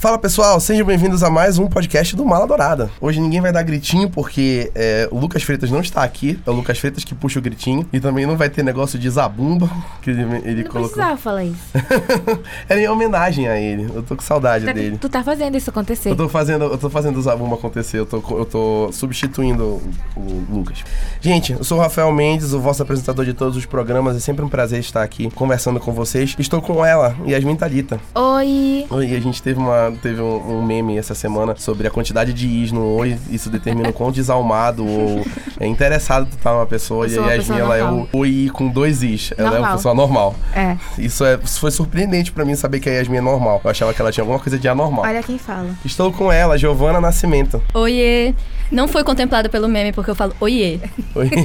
Fala pessoal, sejam bem-vindos a mais um podcast do Mala Dourada. Hoje ninguém vai dar gritinho porque é, o Lucas Freitas não está aqui, é o Lucas Freitas que puxa o gritinho e também não vai ter negócio de zabumba que ele, ele não colocou. precisava falar isso. Era em homenagem a ele, eu tô com saudade Tá- dele. Tu tá fazendo isso acontecer. Eu tô fazendo, eu tô fazendo o Zabumba acontecer, eu tô, eu tô substituindo o, Lucas. Gente, eu sou o Rafael Mendes, o vosso apresentador de todos os programas. É sempre um prazer estar aqui conversando com vocês. Estou com ela, Yasmin Thalita. Oi. Oi, a gente teve, uma, teve um, um meme essa semana sobre a quantidade de is no oi. Isso determina o quão desalmado ou é interessado tu tá numa pessoa. Eu e a uma Yasmin, ela é normal. o oi com dois is. Ela é uma Normal. pessoa normal. É. Isso, é, isso foi surpreendente pra mim saber que a Yasmin é normal. Eu achava que ela tinha alguma coisa de anormal. Olha quem fala. Estou com ela, Giovana Nascimento. Oiê. Não foi contemplado pelo meme porque eu falo oiê. Oi.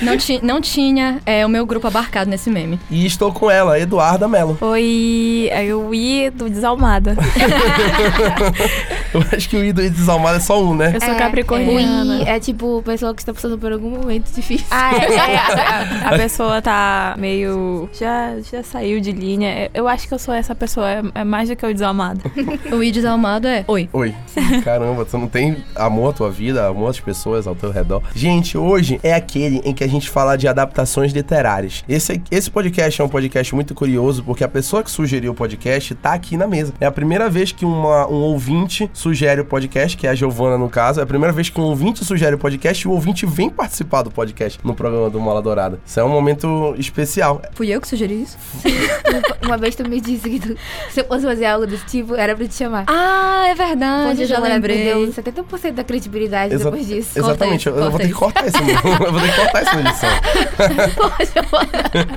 Não, ti, não tinha é, o meu grupo abarcado nesse meme. e estou com ela, Eduarda Mello. Oi, é o I do Desalmada. Eu acho que o I do Desalmado é só um, né? Eu sou É, capricorniana. Oi é tipo pessoa que está passando por algum momento difícil. Ah, é, é, a, a pessoa tá meio. Já, já saiu de linha. Eu acho que eu sou essa pessoa, é, é mais do que o desalmado. O i desalmado é oi. Oi. Caramba, tu não tem amor à tua vida, amor às pessoas ao teu redor. Gente, hoje é aquele em que a gente fala de adaptações literárias. Esse, esse podcast é um podcast muito curioso porque a pessoa que sugeriu o podcast tá aqui na mesa. É a primeira vez que uma, um ouvinte sugere o podcast, que é a Giovana no caso. É a primeira vez que um ouvinte sugere o podcast e o ouvinte vem participar do podcast no programa do Mola Dourada. Isso é um momento especial. Fui eu que sugeri isso? Uma vez tu me disse que tu, se eu fosse fazer algo desse tipo, era pra te chamar. Ah, é verdade, Você já lembrei. Perdeu 70% da credibilidade Exa- depois disso. Corta Exatamente, isso, eu, eu vou corta ter que cortar isso. eu vou ter que cortar isso na edição.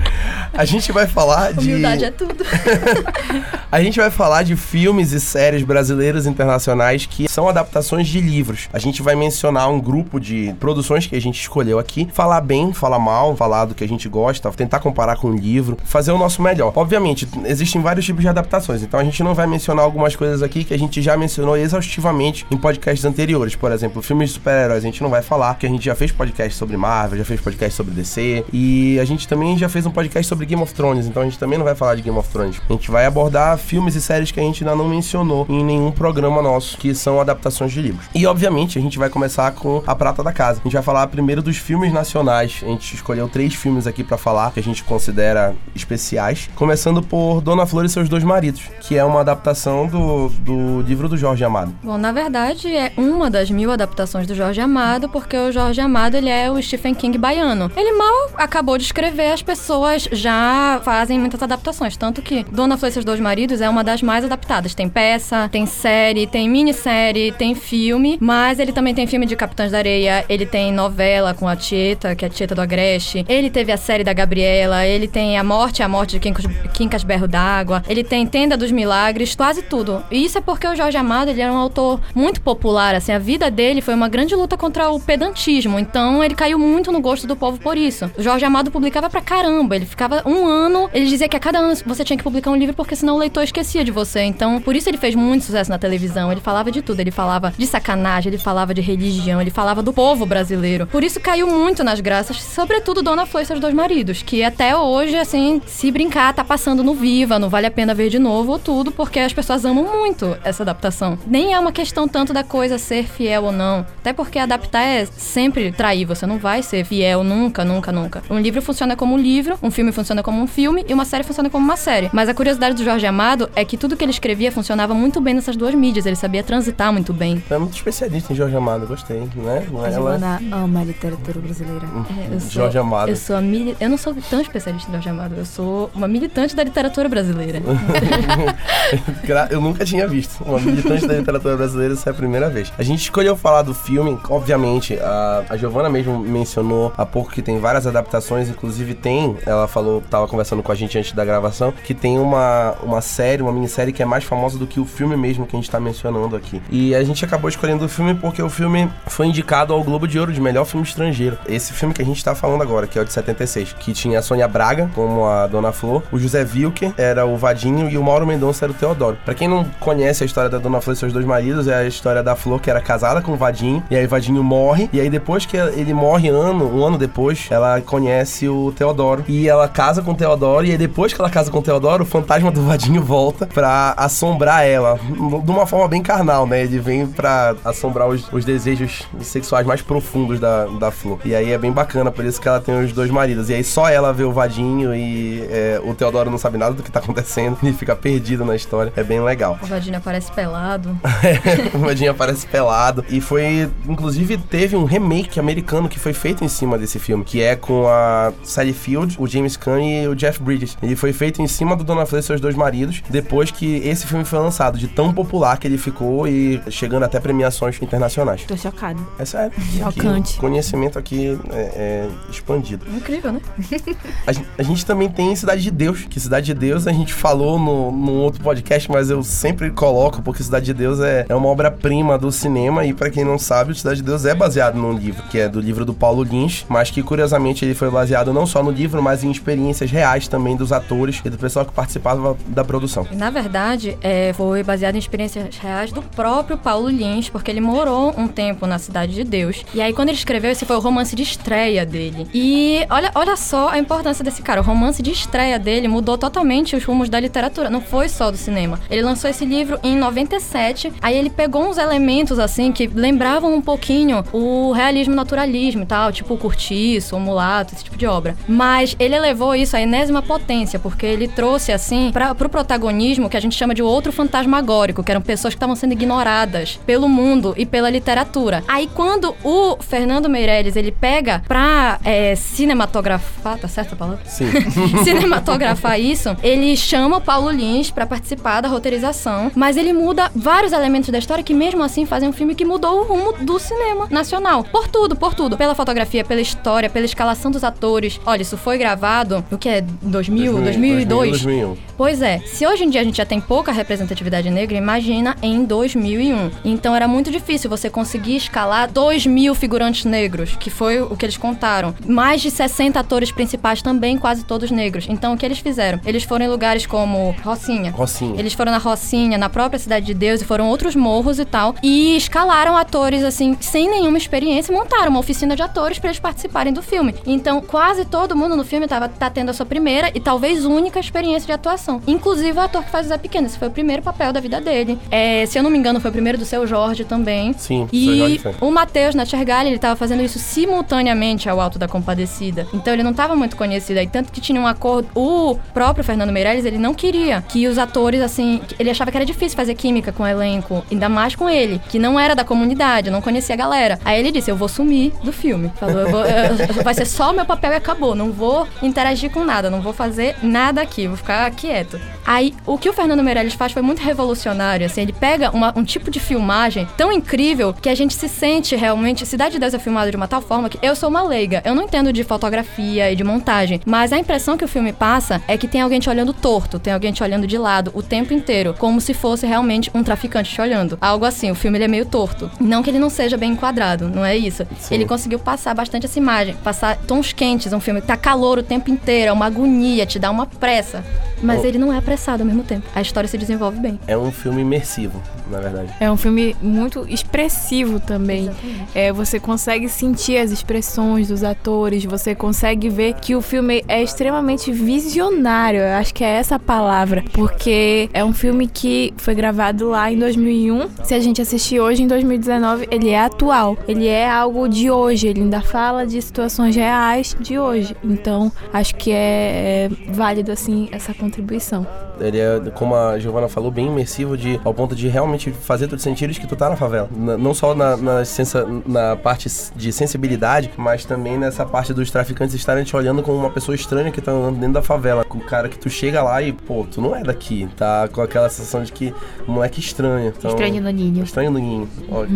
A gente vai falar de. Humildade é tudo. A gente vai falar de filmes e séries brasileiras e internacionais que são adaptações de livros. A gente vai mencionar um grupo de produções que a gente escolheu aqui, falar bem, falar mal, falar do que a gente gosta, tentar comparar com o livro, fazer o nosso melhor. Obviamente, existem vários tipos de adaptações, então a gente não vai mencionar algumas coisas aqui que a gente já mencionou exaustivamente em podcasts anteriores. Por exemplo, filmes de super-heróis a gente não vai falar, porque a gente já fez podcast sobre Marvel, já fez podcast sobre DC, e a gente também já fez um podcast sobre Game of Thrones, então a gente também não vai falar de Game of Thrones. A gente vai abordar filmes e séries que a gente ainda não mencionou em nenhum programa nosso, que são adaptações de livros. E obviamente a gente vai começar com a prata da casa. A gente vai falar primeiro dos filmes nacionais. A gente escolheu três filmes aqui pra falar que a gente considera especiais, começando por Dona Flor e seus dois maridos, que é uma adaptação do, do livro do Jorge Amado. Bom, na verdade, é uma das mil adaptações do Jorge Amado, porque o Jorge Amado, ele é o Stephen King baiano. Ele mal acabou de escrever, as pessoas já fazem muitas adaptações, tanto que Dona Flor e seus dois maridos é uma das mais adaptadas. Tem peça, tem série, tem minissérie, tem filme, mas ele também tem filme de Capitães da Areia, ele tem novela com a Tieta, que é a Tieta do Agreste, ele teve a série da Gabriela, ele tem A Morte, a Morte de Quincas, Quincas Berro d'Água, ele tem Tenda dos Milagres, quase tudo. E isso é porque o Jorge Amado, ele era um autor muito popular, assim, a vida dele foi uma grande luta contra o pedantismo, então ele caiu muito no gosto do povo por isso. O Jorge Amado publicava pra caramba, ele ficava um ano, ele dizia que a cada ano você tinha que publicar um livro porque senão o leitor esquecia de você. Então, por isso ele fez muito sucesso na televisão, ele falava de tudo, ele falava de sacanagem, ele falava de religião, ele falava do povo brasileiro. Por isso caiu muito nas graças, sobretudo Dona Flor e seus dois maridos, que até hoje, assim, se brincar, tá passando no Viva, não vale a pena ver de novo ou tudo, porque as pessoas amam muito essa adaptação. Nem é uma questão tanto da coisa ser fiel ou não, até porque adaptar é sempre trair, você não vai ser fiel nunca, nunca, nunca. Um livro funciona como um livro, um filme funciona como um filme e uma série funciona como uma série. Mas a curiosidade do Jorge Amado é que tudo que ele escrevia funcionava muito bem nessas duas mídias, ele sabia transitar muito bem. É muito especialista em Jorge Amado, gostei, né? Não A é ela- Giovana ama a literatura brasileira. Eu sou- Jorge Amado. Eu sou a mili... Eu não sou tão especialista em Jorge Amado, eu sou uma militante da literatura brasileira. Eu nunca tinha visto uma militante da literatura brasileira, essa é a primeira vez. A gente escolheu falar do filme, obviamente, a, a Giovana mesmo mencionou há pouco que tem várias adaptações, inclusive tem, ela falou, tava conversando com a gente antes da gravação, que tem uma, uma série, uma minissérie que é mais famosa do que o filme mesmo que a gente tá mencionando aqui. E a gente acabou escolhendo o filme porque o filme foi indicado ao Globo de Ouro de melhor filme estrangeiro. Esse filme que a gente tá falando agora, que é o de 76, que tinha a Sônia Braga como a Dona Flor, o José Wilker era o Vadinho e o Mauro Mendonça era o Teodoro. Pra quem não conhece a história da Dona Flor e seus dois maridos, é a história da Flor que era casada com o Vadinho, e aí o Vadinho morre, e aí depois que ele morre ano, um ano depois, ela conhece o Teodoro. E ela casa com o Teodoro. E aí, depois que ela casa com o Teodoro, o fantasma do Vadinho volta pra assombrar ela. De uma forma bem carnal, né? Ele vem pra assombrar os, os desejos sexuais mais profundos da, da Flor. E aí é bem bacana, por isso que ela tem os dois maridos. E aí só ela vê o Vadinho e é, o Teodoro não sabe nada do que tá acontecendo e fica perdido na história. É bem legal. O Vadinho aparece pelado. o Vadinho aparece pelado. E foi, inclusive, teve um remake americano que foi feito em cima desse filme, que é com a Sally Field, o James Caan e o Jeff Bridges. Ele foi feito em cima do Dona Flor e seus dois maridos, depois que esse filme foi lançado, de tão popular que ele ficou e chegando até premiações internacionais. Tô chocado. É sério. Chocante. Aqui, conhecimento aqui é, é expandido. Incrível, né? A, gen- a gente também tem Cidade de Deus, que Cidade de Deus a gente falou no, no outro podcast, mas eu sempre coloco, porque Cidade de Deus é, é uma obra-prima do cinema, e pra quem não sabe, Cidade de Deus é baseado num livro, que é do livro do Paulo Lins, mas que curiosamente ele foi baseado não só no livro, mas em experiências reais também dos atores e do pessoal que participava da produção. Na verdade, é, foi baseado em experiências reais do próprio Paulo Lins, porque ele morou um tempo na Cidade de Deus. E aí, quando ele escreveu, esse foi o romance de estreia dele. E olha, olha só a importância desse cara. O romance de estreia dele mudou totalmente os rumos da literatura, não foi só do cinema. Ele lançou esse livro em 97, aí ele pegou uns elementos, assim, que lembravam um pouquinho o realismo naturalismo e tal, tipo o Curtiço, o Mulato, esse tipo de obra. Mas ele elevou isso à enésima potência, porque ele trouxe, assim, para pro protagonismo que a gente chama de outro fantasmagórico, que eram pessoas que estavam sendo ignoradas pelo mundo e pela literatura. Aí quando o Fernando Meirelles, ele pega pra é, cinematografar, tá certo a palavra? Sim. cinematografar isso, ele chama o Paulo Lins pra participar da roteirização, mas ele muda vários elementos da história que mesmo assim fazem um filme que mudou o rumo do cinema nacional. Por tudo, por tudo. Pela fotografia, pela história, pela escalação dos atores. Olha, isso foi gravado, o que é 2000, 2002? 2001. Pois é, se hoje em dia a gente já tem pouca representatividade negra, imagina em 2001. Então era muito difícil você conseguir escalar 2 mil figurantes negros, que foi o que eles contaram. Mais de 60 atores principais também, quase todos negros. Então o que eles fizeram? Eles foram em lugares como Rocinha. Rocinha. Eles foram na Rocinha, na própria Cidade de Deus, e foram outros morros e tal. E escalaram atores, assim, sem nenhuma experiência, e montaram uma oficina de atores para eles participarem do filme. Então, quase todo mundo no filme tava, tá tendo a sua primeira e talvez única experiência de atuação. Inclusive o ator que faz o Zé Pequeno. Esse foi o primeiro papel da vida dele. É, se eu não me engano, foi o primeiro do seu Jorge também. Sim, E o Matheus Natchergali, ele tava fazendo isso simultaneamente ao Alto da Compadecida. Então ele não tava muito conhecido aí. Tanto que tinha um acordo. O próprio Fernando Meirelles, ele não queria que os atores, assim. Ele achava que era difícil fazer química com o elenco. Ainda mais com ele, que não era da comunidade, não conhecia a galera. Aí ele disse: Eu vou sumir do filme. Falou: eu vou- eu- Vai ser só o meu papel e acabou. Não vou interagir com nada, não vou fazer nada aqui, vou ficar quieto. Aí, o que o Fernando Meirelles faz foi muito revolucionário, assim, ele pega uma- um tipo de filmagem tão incrível que a gente se sente realmente. Cidade de Deus é filmado de uma tal forma que eu sou uma leiga, eu não entendo de fotografia e de montagem, mas a impressão que o filme passa é que tem alguém te olhando torto, tem alguém te olhando de lado o tempo inteiro, como se fosse realmente um traficante te olhando. Algo assim, o filme ele é meio torto. Não que ele não seja bem enquadrado, não é isso. Sim. Ele conseguiu passar bastante essa imagem, passar tons quentes, um filme que tá calor o tempo inteiro, é uma agonia, te dá uma pressa. Mas Oh. ele não é apressado ao mesmo tempo. A história se desenvolve bem. É um filme imersivo, na verdade. É um filme muito expressivo também. Exatamente. É, você consegue sentir as expressões dos atores, você consegue ver que o filme é extremamente visionário. Eu acho que é essa a palavra, porque é um filme que foi gravado lá em 2001. Se a gente assistir hoje em 2019, ele é atual. Ele é algo de hoje. Ele ainda fala de situações reais de hoje. Então, acho que é, é válido assim essa contribuição. Ele é, como a Giovanna falou, bem imersivo de, ao ponto de realmente fazer tu sentir que tu tá na favela. N- não só na, na, sensa- na parte de sensibilidade, mas também nessa parte dos traficantes estarem te olhando como uma pessoa estranha que tá andando dentro da favela. Com o cara que tu chega lá e, pô, tu não é daqui. Tá com aquela sensação de que moleque estranho. Então, Estranho no ninho. Estranho no ninho. Olha,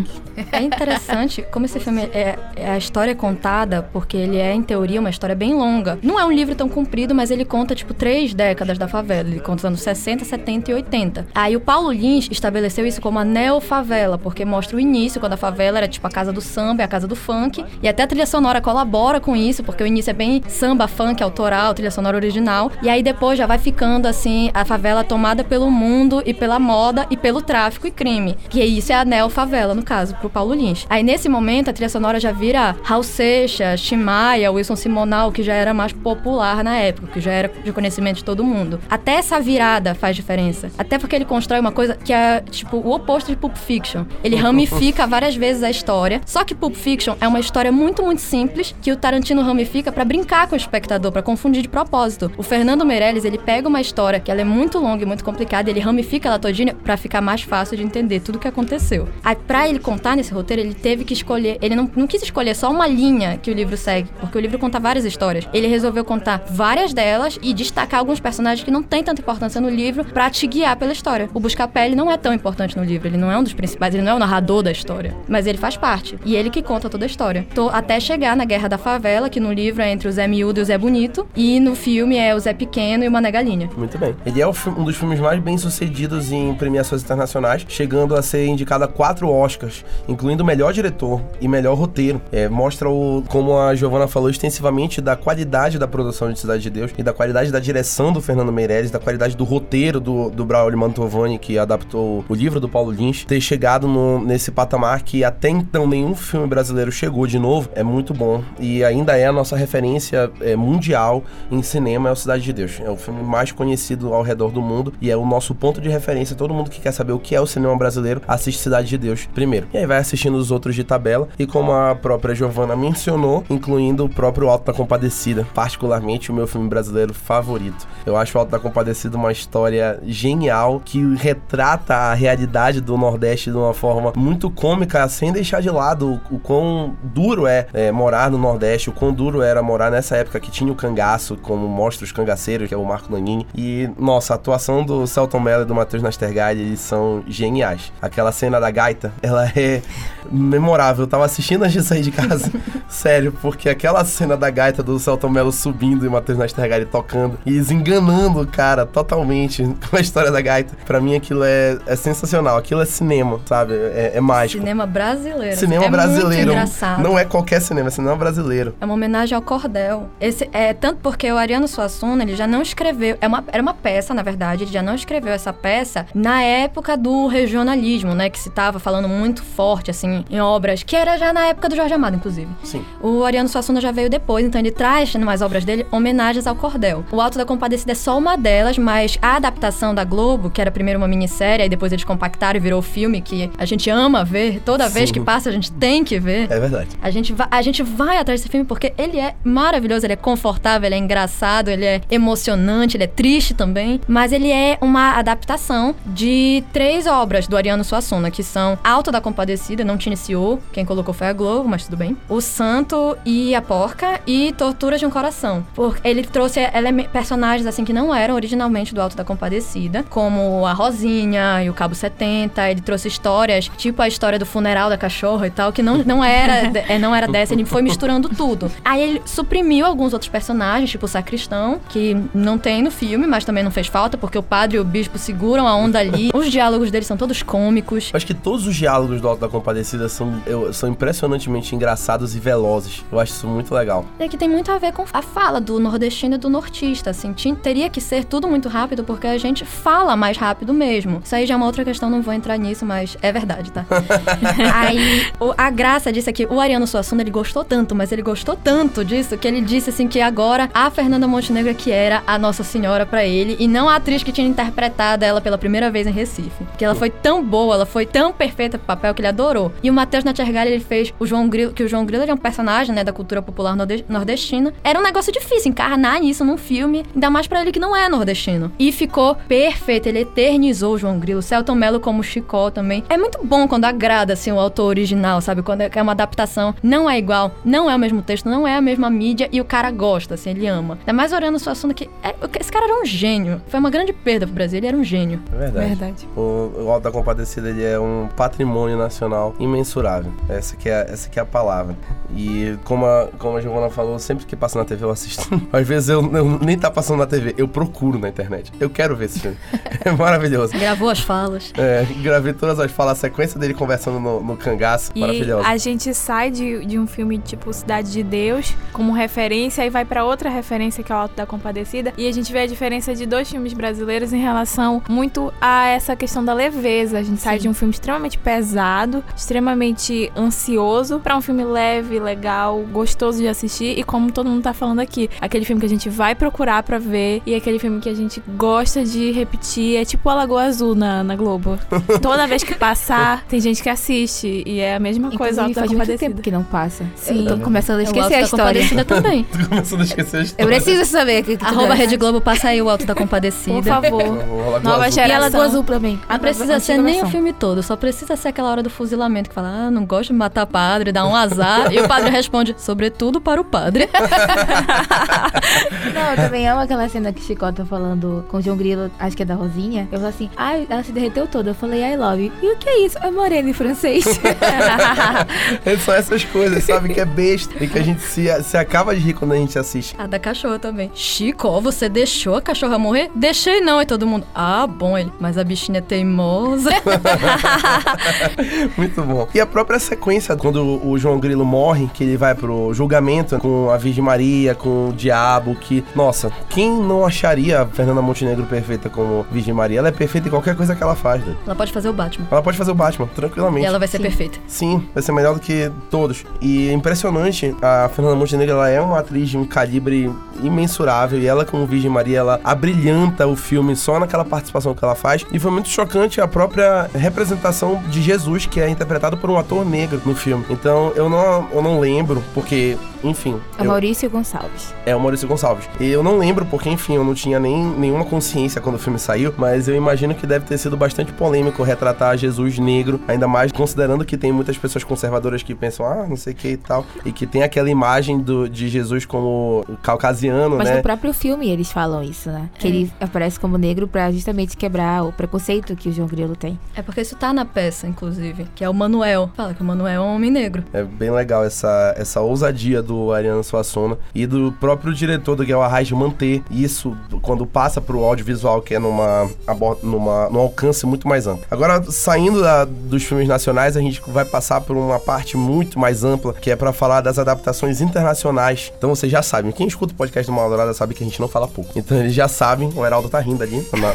É interessante como esse filme é, é a história é contada, porque ele é, em teoria, uma história bem longa. Não é um livro tão comprido, mas ele conta, tipo, três décadas da favela. Ele conta os anos anos 60, 70 e 80. Aí o Paulo Lins estabeleceu isso como a neofavela, porque mostra o início, quando a favela era tipo a casa do samba, a casa do funk, e até a trilha sonora colabora com isso, porque o início é bem samba, funk, autoral, trilha sonora original, e aí depois já vai ficando assim, a favela tomada pelo mundo e pela moda e pelo tráfico e crime. Que isso é a neofavela, no caso, pro Paulo Lins. Aí nesse momento a trilha sonora já vira Raul Seixas, Timaya, Wilson Simonal, que já era mais popular na época, que já era de conhecimento de todo mundo. Até essa virada faz diferença. Até porque ele constrói uma coisa que é, tipo, o oposto de Pulp Fiction. Ele ramifica várias vezes a história. Só que Pulp Fiction é uma história muito, muito simples que o Tarantino ramifica para brincar com o espectador, para confundir de propósito. O Fernando Meirelles, ele pega uma história que ela é muito longa e muito complicada, e ele ramifica ela todinha para ficar mais fácil de entender tudo o que aconteceu. Aí, pra ele contar nesse roteiro, ele teve que escolher. Ele não, não quis escolher só uma linha que o livro segue, porque o livro conta várias histórias. Ele resolveu contar várias delas e destacar alguns personagens que não têm tanta importância no livro para te guiar pela história. O Buscapé, não é tão importante no livro, ele não é um dos principais, ele não é o narrador da história, mas ele faz parte. E ele que conta toda a história. Tô até chegar na Guerra da Favela, que no livro é entre o Zé Miúdo e o Zé Bonito, e no filme é o Zé Pequeno e o Mané Galinha. Muito bem. Ele é um dos filmes mais bem sucedidos em premiações internacionais, chegando a ser indicado a quatro Oscars, incluindo melhor diretor e melhor roteiro. É, mostra o, como a Giovanna falou extensivamente da qualidade da produção de Cidade de Deus e da qualidade da direção do Fernando Meirelles, da qualidade do roteiro do, do Braulio Mantovani, que adaptou o livro do Paulo Lins, ter chegado no, nesse patamar que até então nenhum filme brasileiro chegou de novo, é muito bom. E ainda é a nossa referência é, mundial em cinema, é o Cidade de Deus. É o filme mais conhecido ao redor do mundo e é o nosso ponto de referência. Todo mundo que quer saber o que é o cinema brasileiro, assiste Cidade de Deus primeiro. E aí vai assistindo os outros de tabela. E como a própria Giovanna mencionou, incluindo o próprio Alto da Compadecida, particularmente o meu filme brasileiro favorito. Eu acho o Alto da Compadecida uma história genial que retrata a realidade do Nordeste de uma forma muito cômica, sem deixar de lado o, o quão duro é, é, morar no Nordeste, o quão duro era morar nessa época que tinha o cangaço, como mostra os cangaceiros, que é o Marco Nanini. E, nossa, a atuação do Celton Mello e do Matheus Nastergalli, eles são geniais. Aquela cena da gaita, ela é memorável. Eu tava assistindo antes de sair de casa. Sério, porque aquela cena da gaita do Celton Mello subindo e o Matheus Nastergalli tocando e desenganando o cara totalmente com a história da gaita. Pra mim aquilo é, é sensacional. Aquilo é cinema, sabe? É, é mágico. Cinema brasileiro. Cinema é brasileiro. Engraçado. Não é qualquer cinema, é cinema brasileiro. É uma homenagem ao cordel. Esse é tanto porque o Ariano Suassuna, ele já não escreveu, é uma, era uma peça, na verdade, ele já não escreveu essa peça na época do regionalismo, né, que se tava falando muito forte assim em obras, que era já na época do Jorge Amado, inclusive. Sim. O Ariano Suassuna já veio depois, então ele traz nas obras dele homenagens ao cordel. O Alto da Compadecida é só uma delas, mas a adaptação da Globo, que era primeiro uma minissérie, aí depois eles compactaram e virou filme que a gente ama ver, toda vez Sim. que passa a gente tem que ver. É verdade. A gente, vai, a gente vai atrás desse filme porque ele é maravilhoso, ele é confortável, ele é engraçado, ele é emocionante, ele é triste também. Mas ele é uma adaptação de três obras do Ariano Suassuna, que são Alto da Compadecida, não te iniciou, quem colocou foi a Globo, mas tudo bem. O Santo e a Porca e Tortura de um Coração. Porque ele trouxe eleme- personagens assim que não eram originalmente do Alto da Compadecida, como a Rosinha e o Cabo 70. Ele trouxe histórias, tipo a história do funeral da cachorra e tal, que não, não, era, é, não era dessa, ele foi misturando tudo. Aí ele suprimiu alguns outros personagens, tipo o Sacristão, que não tem no filme, mas também não fez falta, porque o padre e o bispo seguram a onda ali. Os diálogos deles são todos cômicos. Acho que todos os diálogos do Alto da Compadecida são, eu- são impressionantemente engraçados e velozes. Eu acho isso muito legal. É que tem muito a ver com a fala do nordestino e do nortista, assim. Teria que ser tudo muito rápido, porque a gente fala mais rápido mesmo. Isso aí já é uma outra questão, não vou entrar nisso, mas é verdade, tá? aí, o- a graça disso é que o Ariano Suassuna, ele gostou tanto, mas ele gostou tanto disso, que ele disse, assim, que agora a Fernanda Montenegro é que era a Nossa Senhora pra ele, e não a atriz que tinha interpretado ela pela primeira vez em Recife. Que ela foi tão boa, ela foi tão perfeita pro papel que ele adorou. E o Matheus Natchergali, ele fez o João Grilo, que o João Grilo é um personagem, né, da cultura popular norde- nordestina. Era um negócio difícil encarnar isso num filme, ainda mais pra ele que não é nordestino. E ficou perfeito, ele eternizou o João Grilo. Celton Mello como Chicó também. É muito bom quando agrada, assim, o autor original, sabe? Quando é é uma adaptação, não é igual, não é o mesmo texto, não é a mesma mídia e o cara gosta, assim, ele ama. Ainda mais Oriano Suassuna, que é- esse cara era um gênio. Foi uma grande perda pro Brasil, ele era um gênio. É verdade. Verdade. O, o Alto da Compadecida ele é um patrimônio nacional imensurável. Essa que é, essa que é a palavra. E como a, como a Giovana falou, sempre que passa na TV eu assisto. Às vezes eu, eu nem tá passando na TV, eu procuro na internet. Internet. Eu quero ver esse filme. É maravilhoso. Gravou as falas. É, gravei todas as falas, a sequência dele conversando no, no cangaço. E Maravilhoso. a gente sai de, de um filme tipo Cidade de Deus como referência e vai pra outra referência que é o Alto da Compadecida e a gente vê a diferença de dois filmes brasileiros em relação muito a essa questão da leveza. A gente sai Sim. de um filme extremamente pesado, extremamente ansioso pra um filme leve, legal, gostoso de assistir e como todo mundo tá falando aqui, aquele filme que a gente vai procurar pra ver e aquele filme que a gente gosta de repetir, é tipo a Lagoa Azul na, na Globo. Toda vez que passar, tem gente que assiste e é a mesma coisa, Inclusive, faz muito Compadecida. tempo que não passa. Sim. Eu tô começando a esquecer a história. Compadecida também. Tô começando a esquecer a Eu história. preciso saber. Que, que Arroba Rede Globo, passa aí o Alto da Compadecida. Por favor. Nova azul. geração. E a Lagoa Azul também. Não precisa ser nem o filme todo, só precisa ser aquela hora do fuzilamento que fala, ah, não gosto de matar padre, dá um azar. e o padre responde, sobretudo para o padre. Não, eu também amo aquela cena que Chicó tá falando com o João Grilo, acho que é da Rosinha. Eu falo assim, ai, ela se derreteu toda. Eu falei, I love you. E o que é isso? É moreno em francês. É só essas coisas, sabe? Que é besta. E que a gente se, se acaba de rir quando a gente assiste. A da cachorra também. Chico, você deixou a cachorra morrer? Deixei não. E todo mundo, ah, bom ele. Mas a bichinha é teimosa. Muito bom. E a própria sequência, quando o João Grilo morre, que ele vai pro julgamento com a Virgem Maria, com o diabo, que, nossa, quem não acharia a Fernanda Montenegro perfeita como Virgem Maria? Ela é perfeita em qualquer coisa que ela faz, né? Ela pode fazer o Batman. Ela pode fazer o Batman, tranquilamente. E ela vai ser Sim. perfeita. Sim, vai ser melhor do que todos. E é impressionante, a Fernanda Montenegro, ela é uma atriz de um calibre imensurável e ela como Virgem Maria, ela abrilhanta o filme só naquela participação que ela faz. E foi muito chocante a própria representação de Jesus, que é interpretado por um ator negro no filme. Então, eu não, eu não lembro, porque, enfim... É eu- Maurício Gonçalves. é o Maurício Gonçalves. E eu não lembro, porque, enfim, eu não tinha nem nenhuma consciência quando o filme saiu, mas eu imagino que deve ter sido bastante polêmico retratar Jesus negro, ainda mais considerando que tem muitas pessoas conservadoras que pensam, ah, não sei o que e tal, e que tem aquela imagem do, de Jesus como caucasiano, Mas né? no próprio filme eles falam isso, né? Que ele aparece como negro pra justamente quebrar o preconceito que o João Grilo tem. É porque isso tá na peça, inclusive, que é o Manuel. Fala que o Manuel é um homem negro. É bem legal essa, essa ousadia do Ariano Suassuna e do próprio diretor do Guel Arraes manter isso quando passa pro audiovisual, que é numa, numa, num alcance muito mais amplo. Agora, saindo da- dos filmes nacionais, a gente vai passar por uma parte muito mais ampla, que é pra falar das adaptações internacionais. Então vocês já sabem, quem escuta o podcast do Maldourada sabe que a gente não fala pouco. Então eles já sabem, o Heraldo tá rindo ali. na-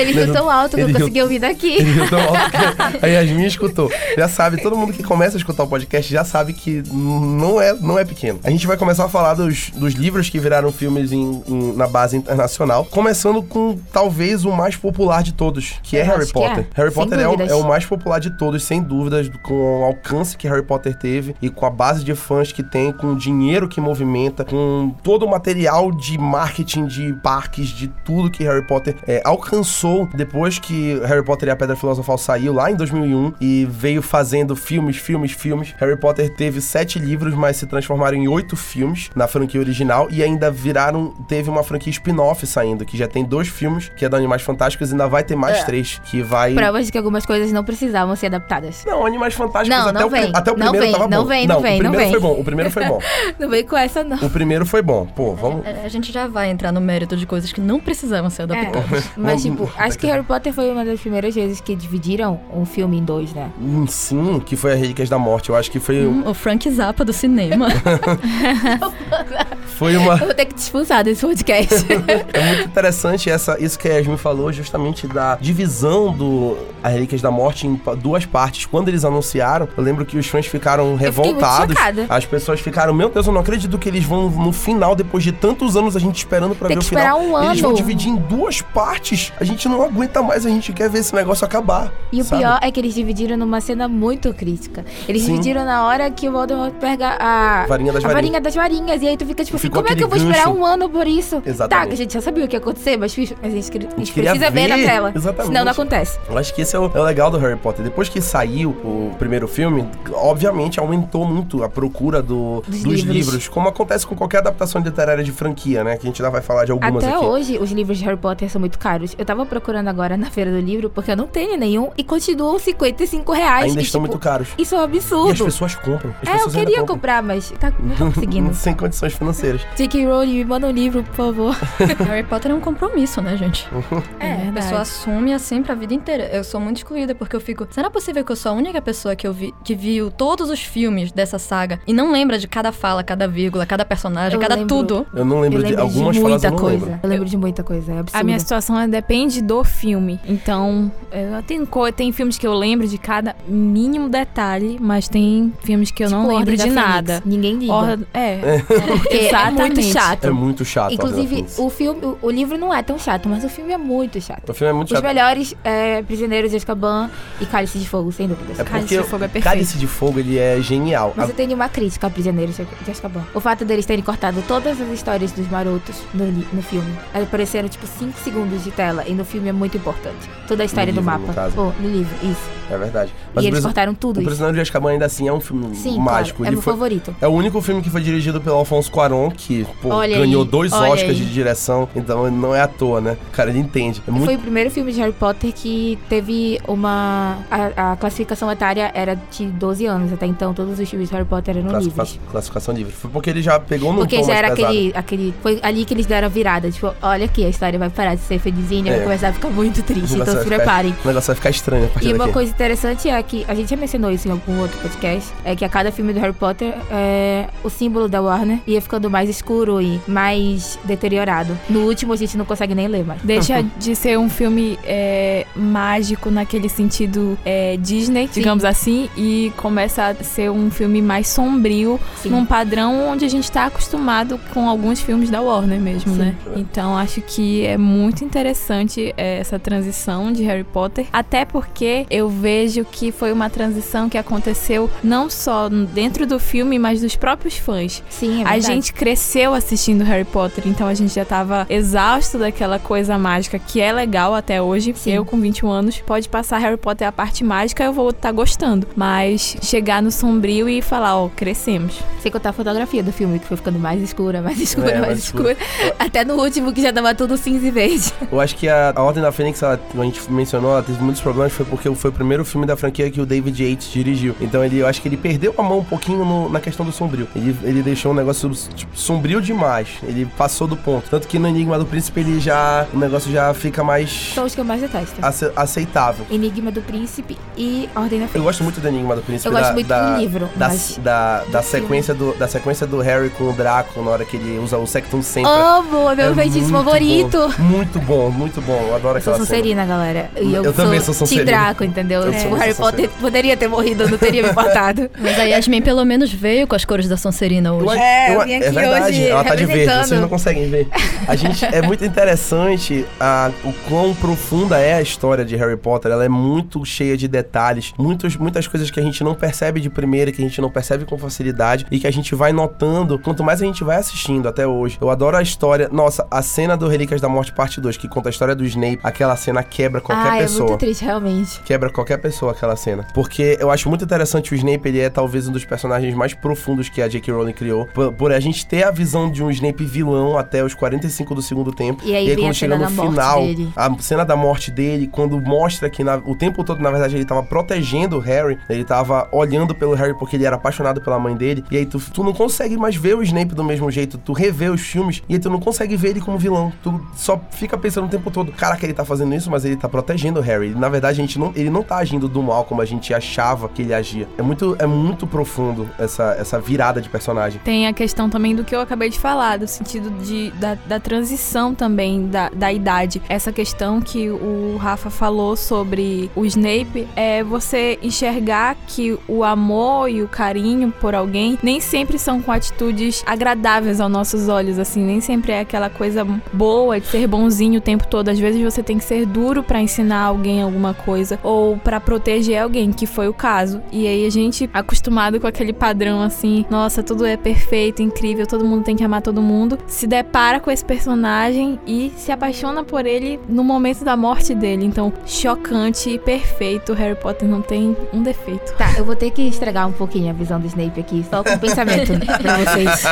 Ele riu tão alto que eu consegui ouvir daqui. ele riu tão alto que a Yasmin escutou. Já sabe, todo mundo que começa a escutar o podcast já sabe que não é, não é pequeno. A gente vai começar a falar dos, dos livros que viraram filmes em- em- na base internacional, começando com talvez o mais popular de todos, que é Eu Harry acho que Potter. é, Harry Potter é o, é o mais popular de todos, sem dúvidas, com o alcance que Harry Potter teve e com a base de fãs que tem, com o dinheiro que movimenta, com todo o material de marketing, de parques, de tudo que Harry Potter é, alcançou depois que Harry Potter e a Pedra Filosofal saiu lá em 2001 e veio fazendo filmes, filmes, filmes. Harry Potter teve sete livros, mas se transformaram em oito filmes na franquia original e ainda viraram, teve uma franquia spin-off saindo, que já tem dois filmes, que é do Animais Fantásticos e ainda vai ter mais É. três, que vai... Provas de que algumas coisas não precisavam ser adaptadas. Não, Animais Fantásticos Não, até, não o, vem. até o Não primeiro vem, tava não bom. vem, não vem, o não primeiro vem. foi bom, o primeiro foi bom. Não vem com essa, não. O primeiro foi bom. Pô, vamos... É, A gente já vai entrar no mérito de coisas que não precisavam ser adaptadas. É, mas tipo, acho que Harry Potter foi uma das primeiras vezes que dividiram um filme em dois, né? Hum, Sim, que foi a Relíquias da Morte. Eu acho que foi, Hum, o Frank Zappa do cinema. foi uma... Eu vou ter que te expulsar desse podcast. É muito interessante essa, isso que a Yasmin falou, justamente da divisão do A Relíquias da Morte em duas partes. Quando eles anunciaram, eu lembro que os fãs ficaram revoltados. As pessoas ficaram, meu Deus, eu não acredito que eles vão no final, depois de tantos anos a gente esperando pra Tem ver o final. esperar um Eles vão dividir em duas partes. A gente não aguenta mais, a gente quer ver esse negócio acabar. E o sabe? pior é que eles dividiram numa cena muito crítica. Eles Sim. dividiram na hora que o Voldemort pega a Varinha das a varinhas. varinha das varinhas. E aí tu fica tipo assim, como é que eu vou aquele esperar gancho. um ano por isso? Exatamente. Tá, que a gente já sabia o que ia acontecer, mas a gente, a gente precisa ver na ver. tela. Exatamente. Senão não acontece. Eu acho que esse é o, é o legal do Harry Potter. Depois que saiu o primeiro filme, obviamente aumentou muito a procura do- Dos dos, livros. livros. como acontece com qualquer adaptação literária de franquia, né? Que a gente já vai falar de algumas Até aqui. hoje, os livros de Harry Potter são muito caros. Eu tava procurando agora na feira do livro, porque eu não tenho nenhum, e continuam 55 reais. Ainda e, estão tipo, muito caros. Isso é um E as absurdo. pessoas compram. As É, eu pessoas ainda queria comprar, mas tá, não tô conseguindo. Sem condições financeiras. J.K. Rowling, me manda um livro, por favor. Harry Potter é um compromisso, né, gente? É, A pessoa assume assim pra vida inteira. Eu sou muito excluída porque eu fico. Será possível que eu sou a única pessoa que eu vi que viu todos os filmes dessa saga e não lembra de cada fala, cada vírgula, cada personagem, Eu cada lembro. tudo? Eu não Eu lembro de lembro algumas de falas, muita eu não coisa. lembro. Eu lembro de muita coisa, é absurdo. A minha situação é, depende do filme. Então, eu tenho, co- tem filmes que eu lembro de cada mínimo detalhe, mas tem filmes que eu não Tipo, lembro Ordem de da Fênix. nada. Ninguém liga. Or- é, Porque é muito exatamente. chato. É muito chato. Inclusive, o filme, o, o livro não é tão chato, mas o filme é muito chato. o filme é muito Os chato. melhores é, Prisioneiros de Azkaban e Cálice de Fogo, sem dúvidas. É Cálice de Fogo é perfeito. Cálice de Fogo, ele é genial. Mas A- eu tenho uma crítica a Prisioneiros de Azkaban. O fato deles terem cortado todas as histórias dos marotos no, no filme. Apareceram, tipo, 5 segundos de tela. E no filme é muito importante. Toda a história do livro, mapa. no. Pô, no livro, isso. É verdade. e o eles cortaram tudo O. Prisioneiro de Azkaban ainda assim é um filme Sim, mágico. claro, é Ele meu foi- favorito. É o único filme que foi dirigido pelo Alfonso Cuarón, que pô, ganhou aí, dois olha Oscars aí. de direção, então não é à toa, né? O cara, ele entende. É muito... Foi o primeiro filme de Harry Potter que teve uma. A, a classificação etária era de 12 anos. Até então, todos os filmes de Harry Potter eram classifica- livres. classificação livre. Foi porque ele já pegou no Porque já era aquele, aquele. Foi ali que eles deram a virada. Tipo, olha aqui, a história vai parar de ser felizinha É. vai começar a ficar muito triste. Então se ficar- preparem. O negócio vai ficar estranho a partir E uma daqui. coisa interessante é que a gente já mencionou isso em algum outro podcast, é que a cada filme do Harry Potter é, o símbolo da Warner ia ficando mais escuro e mais deteriorado. No último a gente não consegue nem ler mais. Deixa de ser um filme é, mágico naquele sentido é, Disney, digamos assim, e começa a ser um filme mais sombrio, Sim. num padrão onde a gente tá acostumado com alguns filmes da Warner mesmo, Sim. né? Então acho que é muito interessante é, essa transição de Harry Potter, até porque eu vejo que foi uma transição que aconteceu não só dentro do filme, mas dos próprios fãs. Sim, é A verdade. gente cresceu assistindo Harry Potter, então a gente já tava exausto daquela coisa mágica que é legal até hoje. Sim. Eu, com 21 anos, pode passar Harry Potter a parte mágica, eu vou estar gostando. Mas chegar no sombrio e falar, ó, crescemos. Sem contar a fotografia do filme, que foi ficando mais escura, mais escura, É, mais mais escura. escura. Até no último, que já tava tudo cinza e verde. Eu acho que a, a Ordem da Fênix, ela, a gente mencionou, ela teve muitos problemas, foi porque foi o primeiro filme da franquia que o David Yates dirigiu. Então ele, eu acho que ele perdeu a mão um pouquinho no- na questão do sombrio. Ele, ele deixou um negócio tipo, sombrio demais. Ele passou do ponto. Tanto que no Enigma do Príncipe ele já. O negócio já fica mais São os que eu mais detesto. ace- aceitável. Enigma do Príncipe e Ordem da Eu Fênix. gosto muito do Enigma do Príncipe. Eu gosto da, muito da, do livro, Da, mas- da, da, do sequência do, da sequência do Harry com o Draco, na hora que ele usa o Sectum sempre. Amo, é meu feitiço muito favorito. bom, muito bom, muito bom. Eu adoro Eu sou cena. Sonserina, galera. E eu, Eu também sou Sonserina. Draco, entendeu? Eu Tipo, sou- o Harry sou Potter poderia ter morrido, eu não teria me importado. Mas a Yasmin pelo menos veio com as cores da Sonserina Eu hoje. É, eu eu- vim é aqui verdade, hoje ela tá de verde, vocês não conseguem ver. A gente é muito interessante a, o quão profunda é a história de Harry Potter. Ela é muito cheia de detalhes, muitos, muitas coisas que a gente não percebe de primeira, que a gente não percebe com facilidade e que a gente vai notando quanto mais a gente vai assistindo até hoje. Eu adoro a história. Nossa, a cena do Relíquias da Morte Parte 2, que conta a história do Snape, aquela cena quebra qualquer ah, é pessoa. muito triste, realmente. Quebra qualquer pessoa aquela cena. Porque eu acho muito interessante o Snape, ele é talvez um dos personagens mais profundos que a J.K. Rowling criou. Por, por a gente ter a visão de um Snape vilão até os 45 do segundo tempo. E aí vem quando a chega no final, a cena da morte dele, quando mostra que na- o tempo todo, na verdade, ele tava protegendo o Harry, ele tava olhando pelo Harry porque ele era apaixonado pela mãe dele. E aí tu, tu não consegue mais ver o Snape do mesmo jeito. Tu revê os filmes e aí tu não consegue ver ele como vilão. Tu só fica pensando o tempo todo, caraca, ele tá fazendo isso, mas ele tá protegendo o Harry. Na verdade, a gente não, ele não tá agindo do mal como a gente achava que ele agia. É muito, é muito profundo essa, essa virada de personagem. Tem a questão também do que eu acabei de falar, do sentido de, da, da transição também da, da idade. Essa questão que o Rafa falou sobre o Snape é você enxergar que o amor e o carinho por alguém nem sempre são com atitudes agradáveis aos nossos olhos, assim, nem sempre é aquela coisa boa de ser bonzinho o tempo todo. Às vezes você tem que ser duro pra ensinar alguém alguma coisa ou pra proteger alguém, que foi o caso. E aí a gente acostumado com aquele padrão assim, nossa, tudo é perfeito, incrível, todo mundo tem que amar todo mundo, se depara com esse personagem e se apaixona por ele no momento da morte dele. Então, chocante e perfeito. Harry Potter não tem um defeito. Tá, eu vou ter que estragar um pouquinho a visão do Snape aqui, só com pensamento pra vocês.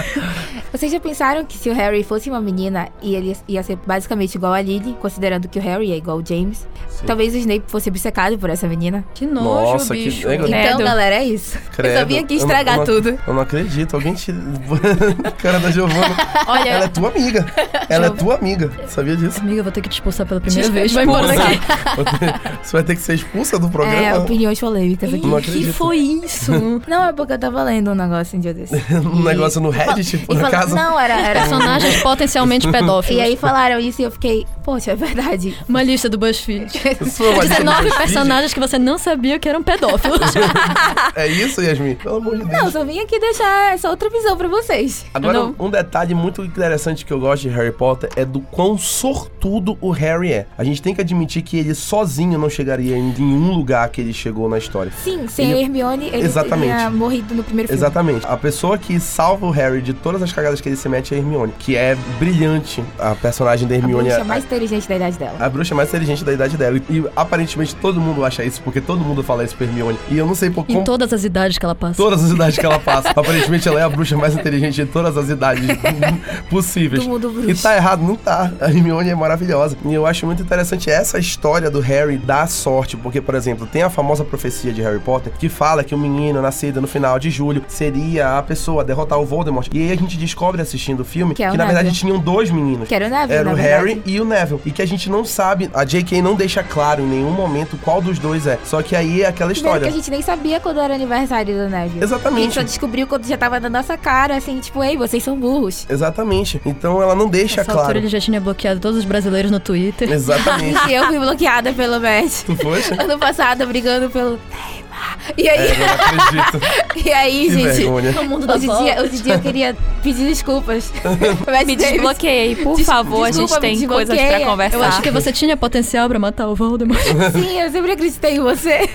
Vocês já pensaram que se o Harry fosse uma menina e ele ia ser basicamente igual a Lily, considerando que o Harry é igual o James, talvez o Snape fosse obcecado por essa menina? Que nojo, Nossa, que bicho. legal. Então, Credo. galera, é isso. Credo. Eu só vim aqui Eu não- estragar eu não- tudo. Eu não acredito. Alguém te. Cara da Giovanna. Olha, Ela é tua amiga. Ela é tua amiga. Sabia disso? Amiga, eu vou ter que te expulsar pela primeira vez. Vai embora daqui. Você vai ter que ser expulsa do É, programa. opiniões polêmicas aqui. Não que foi isso? Não, é porque eu tava lendo um negócio um dia desse. um negócio no Reddit, por E fala- acaso. Não, era, era. Personagens potencialmente pedófilos. E aí falaram isso e eu fiquei, poxa, é verdade. Uma lista do BuzzFeed. Isso foi uma lista do 19 BuzzFeed? personagens que você não sabia que eram pedófilos. É isso, Yasmin? Pelo amor de Deus. Não, só vim aqui deixar essa outra visão pra vocês. Agora, Não- um detalhe muito interessante que eu gosto de Harry Potter é do quão sortudo o Harry é. A gente tem que admitir que ele sozinho não chegaria em nenhum lugar que ele chegou na história. Sim, sem Ele- a Hermione, ele Exatamente. teria morrido no primeiro filme. Exatamente. A pessoa que salva o Harry de todas as cagadas que ele se mete é a Hermione, que é brilhante. A personagem da A Hermione bruxa é mais inteligente da idade dela. a bruxa mais inteligente da idade dela. E, e aparentemente todo mundo acha isso, porque todo mundo fala isso pra Hermione. E eu não sei por em como. todas as idades que ela passa. Todas as idades que ela passa. Aparentemente ela é a bruxa mais inteligente de todas as idades possíveis. Do mundo bruxo. E tá errado, não tá. A Hermione é maravilhosa. E eu acho muito interessante essa história do Harry dar sorte, porque, por exemplo, tem a famosa profecia de Harry Potter que fala que o menino nascido no final de julho seria a pessoa a derrotar o Voldemort. E aí a gente descobre assistindo o filme Que que, é o na verdade tinham dois meninos. Que era o Neville, Era o verdade. Harry e o Neville. E que a gente não sabe, a J.K. não deixa claro em nenhum momento qual dos dois é. Só que aí é aquela Primeiro história. que a gente nem sabia quando era aniversário do Neville. Exatamente. A gente só descobriu quando já tava na nossa cara, assim, tipo, ei, vocês são burros. Exatamente. Então ela não deixa Nessa claro. Já tinha bloqueado todos os brasileiros no Twitter. Exatamente. E eu fui bloqueada pelo Matt. tu foste? Ano passado, brigando pelo Neymar. E aí, É, eu não acredito. e aí, Que gente. vergonha. No mundo Hoje em, dia, hoje dia eu queria pedir desculpas. Matt Me desbloqueei, por Des- favor, a gente desculpa, tem coisas pra conversar. Eu acho que você tinha potencial pra matar o Voldemort. Sim, eu sempre acreditei em você.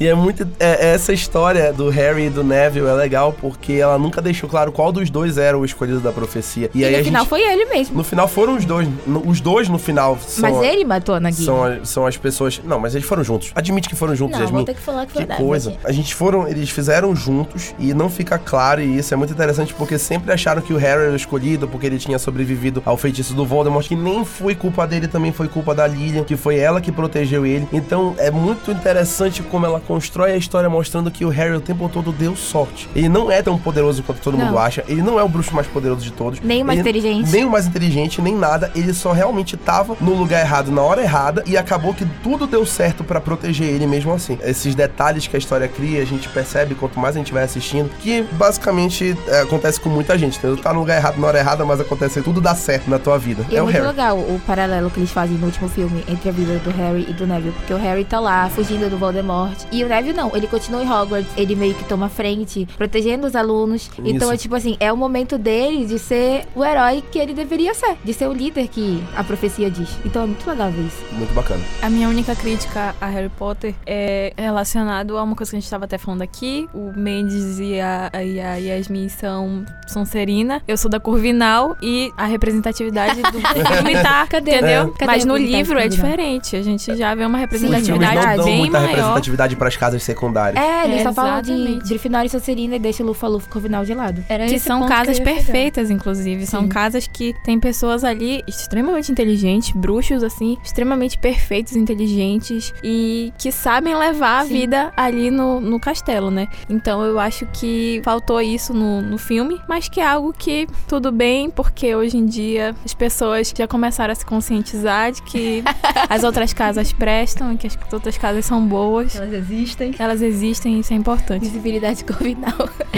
E é muito. é- essa história do Harry e do Neville é legal porque ela nunca deixou claro qual dos dois era o escolhido da profecia. E, E, aí no a final gente. foi ele mesmo. No final foram os dois. No- Os dois no final são. Mas ele matou na guia. São, a- são as pessoas. Não, mas eles foram juntos. Admite que foram juntos, Não, Yasmin. vou ter que falar que foi Que verdade. coisa. A gente foram, eles fizeram juntos e não fica claro e isso é muito interessante porque sempre acharam que o Harry era o escolhido porque ele tinha sobrevivido ao feitiço do Voldemort, que nem foi culpa dele, também foi culpa da Lilian, que foi ela que protegeu ele. Então é muito interessante como ela constrói a história mostrando que o Harry o tempo todo deu sorte. Ele não é tão poderoso quanto todo Não. mundo acha, ele não é o bruxo mais poderoso de todos. Nem o mais Ele- inteligente. Nem o mais inteligente, nem nada. Ele só realmente tava no lugar errado na hora errada e acabou que tudo deu certo pra proteger ele mesmo assim. Esses detalhes que a história cria, a gente percebe quanto mais a gente vai assistindo, que basicamente é, acontece com muita gente, entendeu? Tá no lugar errado na hora errada, mas acontece tudo dá certo na tua vida. E é, é o muito Harry. legal o paralelo que eles fazem no último filme entre a vida do Harry e do Neville. Porque o Harry tá lá, fugindo do Voldemort. E o Neville não, ele continua em Hogwarts. Ele meio que toma frente, protegendo os alunos. Então Isso. é tipo assim, é o momento dele de ser o herói que ele deveria ser. De ser o líder que a profecia diz. Então é muito legal ver isso. Muito bacana. A minha única crítica a Harry Potter é relacionado a uma coisa que a gente estava até falando aqui. O Mendes e a, e a Yasmin são Sonserina. Eu sou da Corvinal e a representatividade do filme tá, Cadê? entendeu? Cadê Mas no livro é diferente. A gente já vê uma representatividade não dão bem muita maior. representatividade pras casas secundárias. É, eles só falam de Exatamente. Grifinória e Sonserina e deixa o Lufa-Lufa Corvinal de lado. Era Que são que casas chegar. perfeitas, inclusive. São Sim. casas que tem pessoas ali extremamente inteligentes, bruxos, assim, extremamente perfeitos, inteligentes e que sabem levar a Sim. vida ali no, no castelo, né? Então eu acho que faltou isso no, no filme, mas que é algo que tudo bem, porque hoje em dia as pessoas já começaram a se conscientizar de que as outras casas prestam e que as outras casas são boas. Elas existem. Elas existem e isso é importante. Visibilidade Corvinal.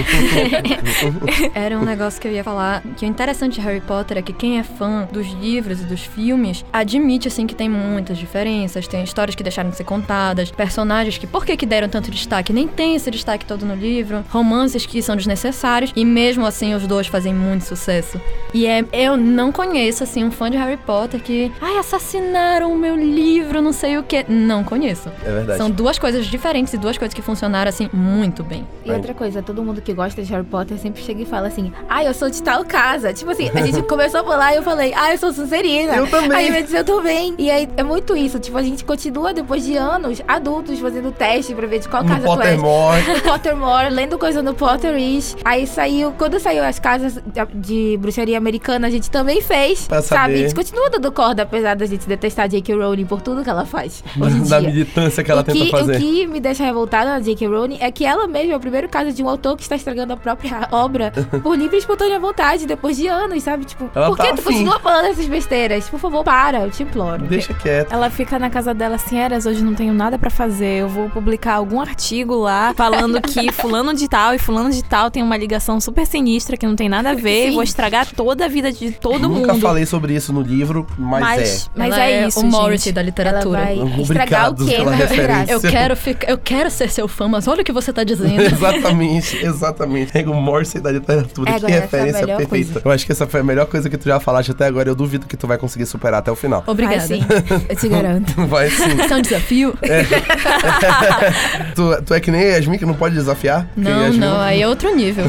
Era um negócio que eu ia falar, que o interessante de Harry Potter é que quem é fã dos livros e dos filmes admite, assim, que tem muitas diferenças, tem histórias que deixaram de ser contadas, personagens que, por que que deram tanto destaque? Nem tem esse destaque todo no livro, romances que são desnecessários, e mesmo assim os dois fazem muito sucesso. E é, eu não conheço, assim, um fã de Harry Potter que, ai, assassinaram o meu livro, não sei o que. Não conheço. É verdade. São duas coisas diferentes e duas coisas que funcionaram, assim, muito bem. E outra coisa, todo mundo que gosta de Harry Potter sempre chega e fala assim: Ah, eu sou de tal casa. Tipo assim, a gente começou a falar e eu falei: Ah, eu sou Sonserina. Eu também. Aí ele disse: Eu também. E aí é muito isso. Tipo, a gente continua depois de anos adultos fazendo teste pra ver de qual No casa tu és. Pottermore. Pottermore, lendo coisa no Potterish. Aí saiu, quando saiu as casas de bruxaria americana, a gente também fez. Pra sabe? saber. A gente continua dando corda, apesar da gente detestar a J.K. Rowling por tudo que ela faz. Da militância que ela o tenta que, fazer. O que me deixa revoltada na J.K. Rowling é que ela mesma é o primeiro caso de um autor que está estragando a própria obra por livre e espontânea vontade, depois de anos, sabe? Tipo, Ela por tá que tu afim. Continua falando essas besteiras? Por favor, para, eu te imploro. Deixa quieto. Ela fica na casa dela assim, Eras, hoje não tenho nada pra fazer. Eu vou publicar algum artigo lá falando que fulano de tal e fulano de tal tem uma ligação super sinistra que não tem nada a ver. Sim. Vou estragar toda a vida de todo Nunca mundo. falei sobre isso no livro, mas, mas, mas Ela é, isso, o Morrissey gente. da Ela literatura. vai Obrigado estragar o quê? pela na referência. verdade? Eu quero, ficar, eu quero ser seu fã, mas olha o que você tá é. dizendo. exatamente, exatamente. É o Morse da literatura. É, que é referência perfeita. coisa. Eu acho que essa foi a melhor coisa que tu já falaste até agora. Eu duvido que tu vai conseguir superar até o final. Obrigada. Vai sim, eu te garanto. Vai sim. Isso é um desafio? tu, tu é que nem a Yasmin, que não pode desafiar? Não, Yasmin- não, aí é outro nível.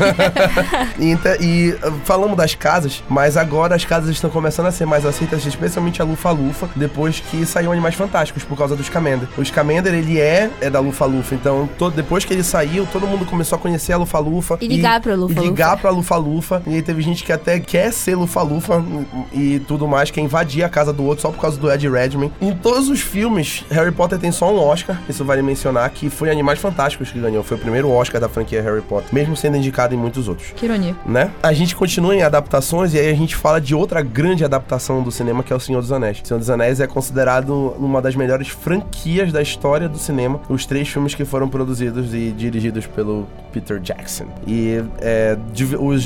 E, e uh, falamos das casas, mas agora as casas estão começando a ser mais aceitas, especialmente a Lufa Lufa, depois que saiu Animais Fantásticos, por causa do Scamander. O Scamander, ele é, é da Lufa Lufa, então todo, depois que ele saiu, todo mundo começou a conhecer a Lufa Lufa. E ligar pra Lufa E ligar pra Lufa Lufa. E aí teve gente que até quer ser Lufa Lufa e tudo mais, quer invadir a casa do outro só por causa do Ed Redmayne. Em todos os filmes, Harry Potter tem só um Oscar, isso vale mencionar, que foi Animais Fantásticos que ganhou. Foi o primeiro Oscar da franquia Harry Potter, mesmo sendo indicado em muitos outros que ironia. né? A gente continua em adaptações e aí a gente fala de outra grande adaptação do cinema que é O Senhor dos Anéis. O Senhor dos Anéis é considerado uma das melhores franquias da história do cinema. Os três filmes que foram produzidos e dirigidos pelo Peter Jackson. E é,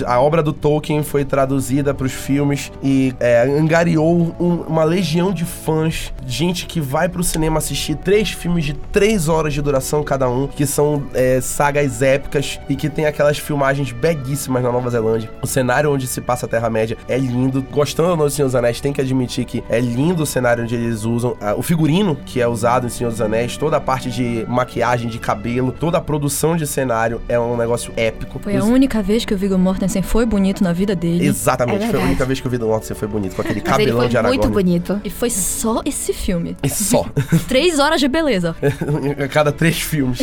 a obra do Tolkien foi traduzida para os filmes e é, angariou um- uma legião de fãs, gente que vai pro cinema assistir três filmes de três horas de duração cada um, que são é, sagas épicas e que tem aquelas filmagens beguíssimas na Nova Zelândia. O cenário onde se passa a Terra-média é lindo. Gostando ou não do Senhor dos Anéis, tem que admitir que é lindo o cenário onde eles usam. o figurino que é usado em Senhor dos Anéis, toda a parte de maquiagem, de cabelo, toda a produção de cenário é um negócio épico. Foi a Os- única vez que o Viggo Mortensen foi bonito na vida dele. Exatamente, É foi a única vez que eu vi Mortensen foi bonito, com aquele Mas cabelão foi de Aragorn. muito bonito. E foi só esse filme. E só. Três horas de beleza. a cada três filmes.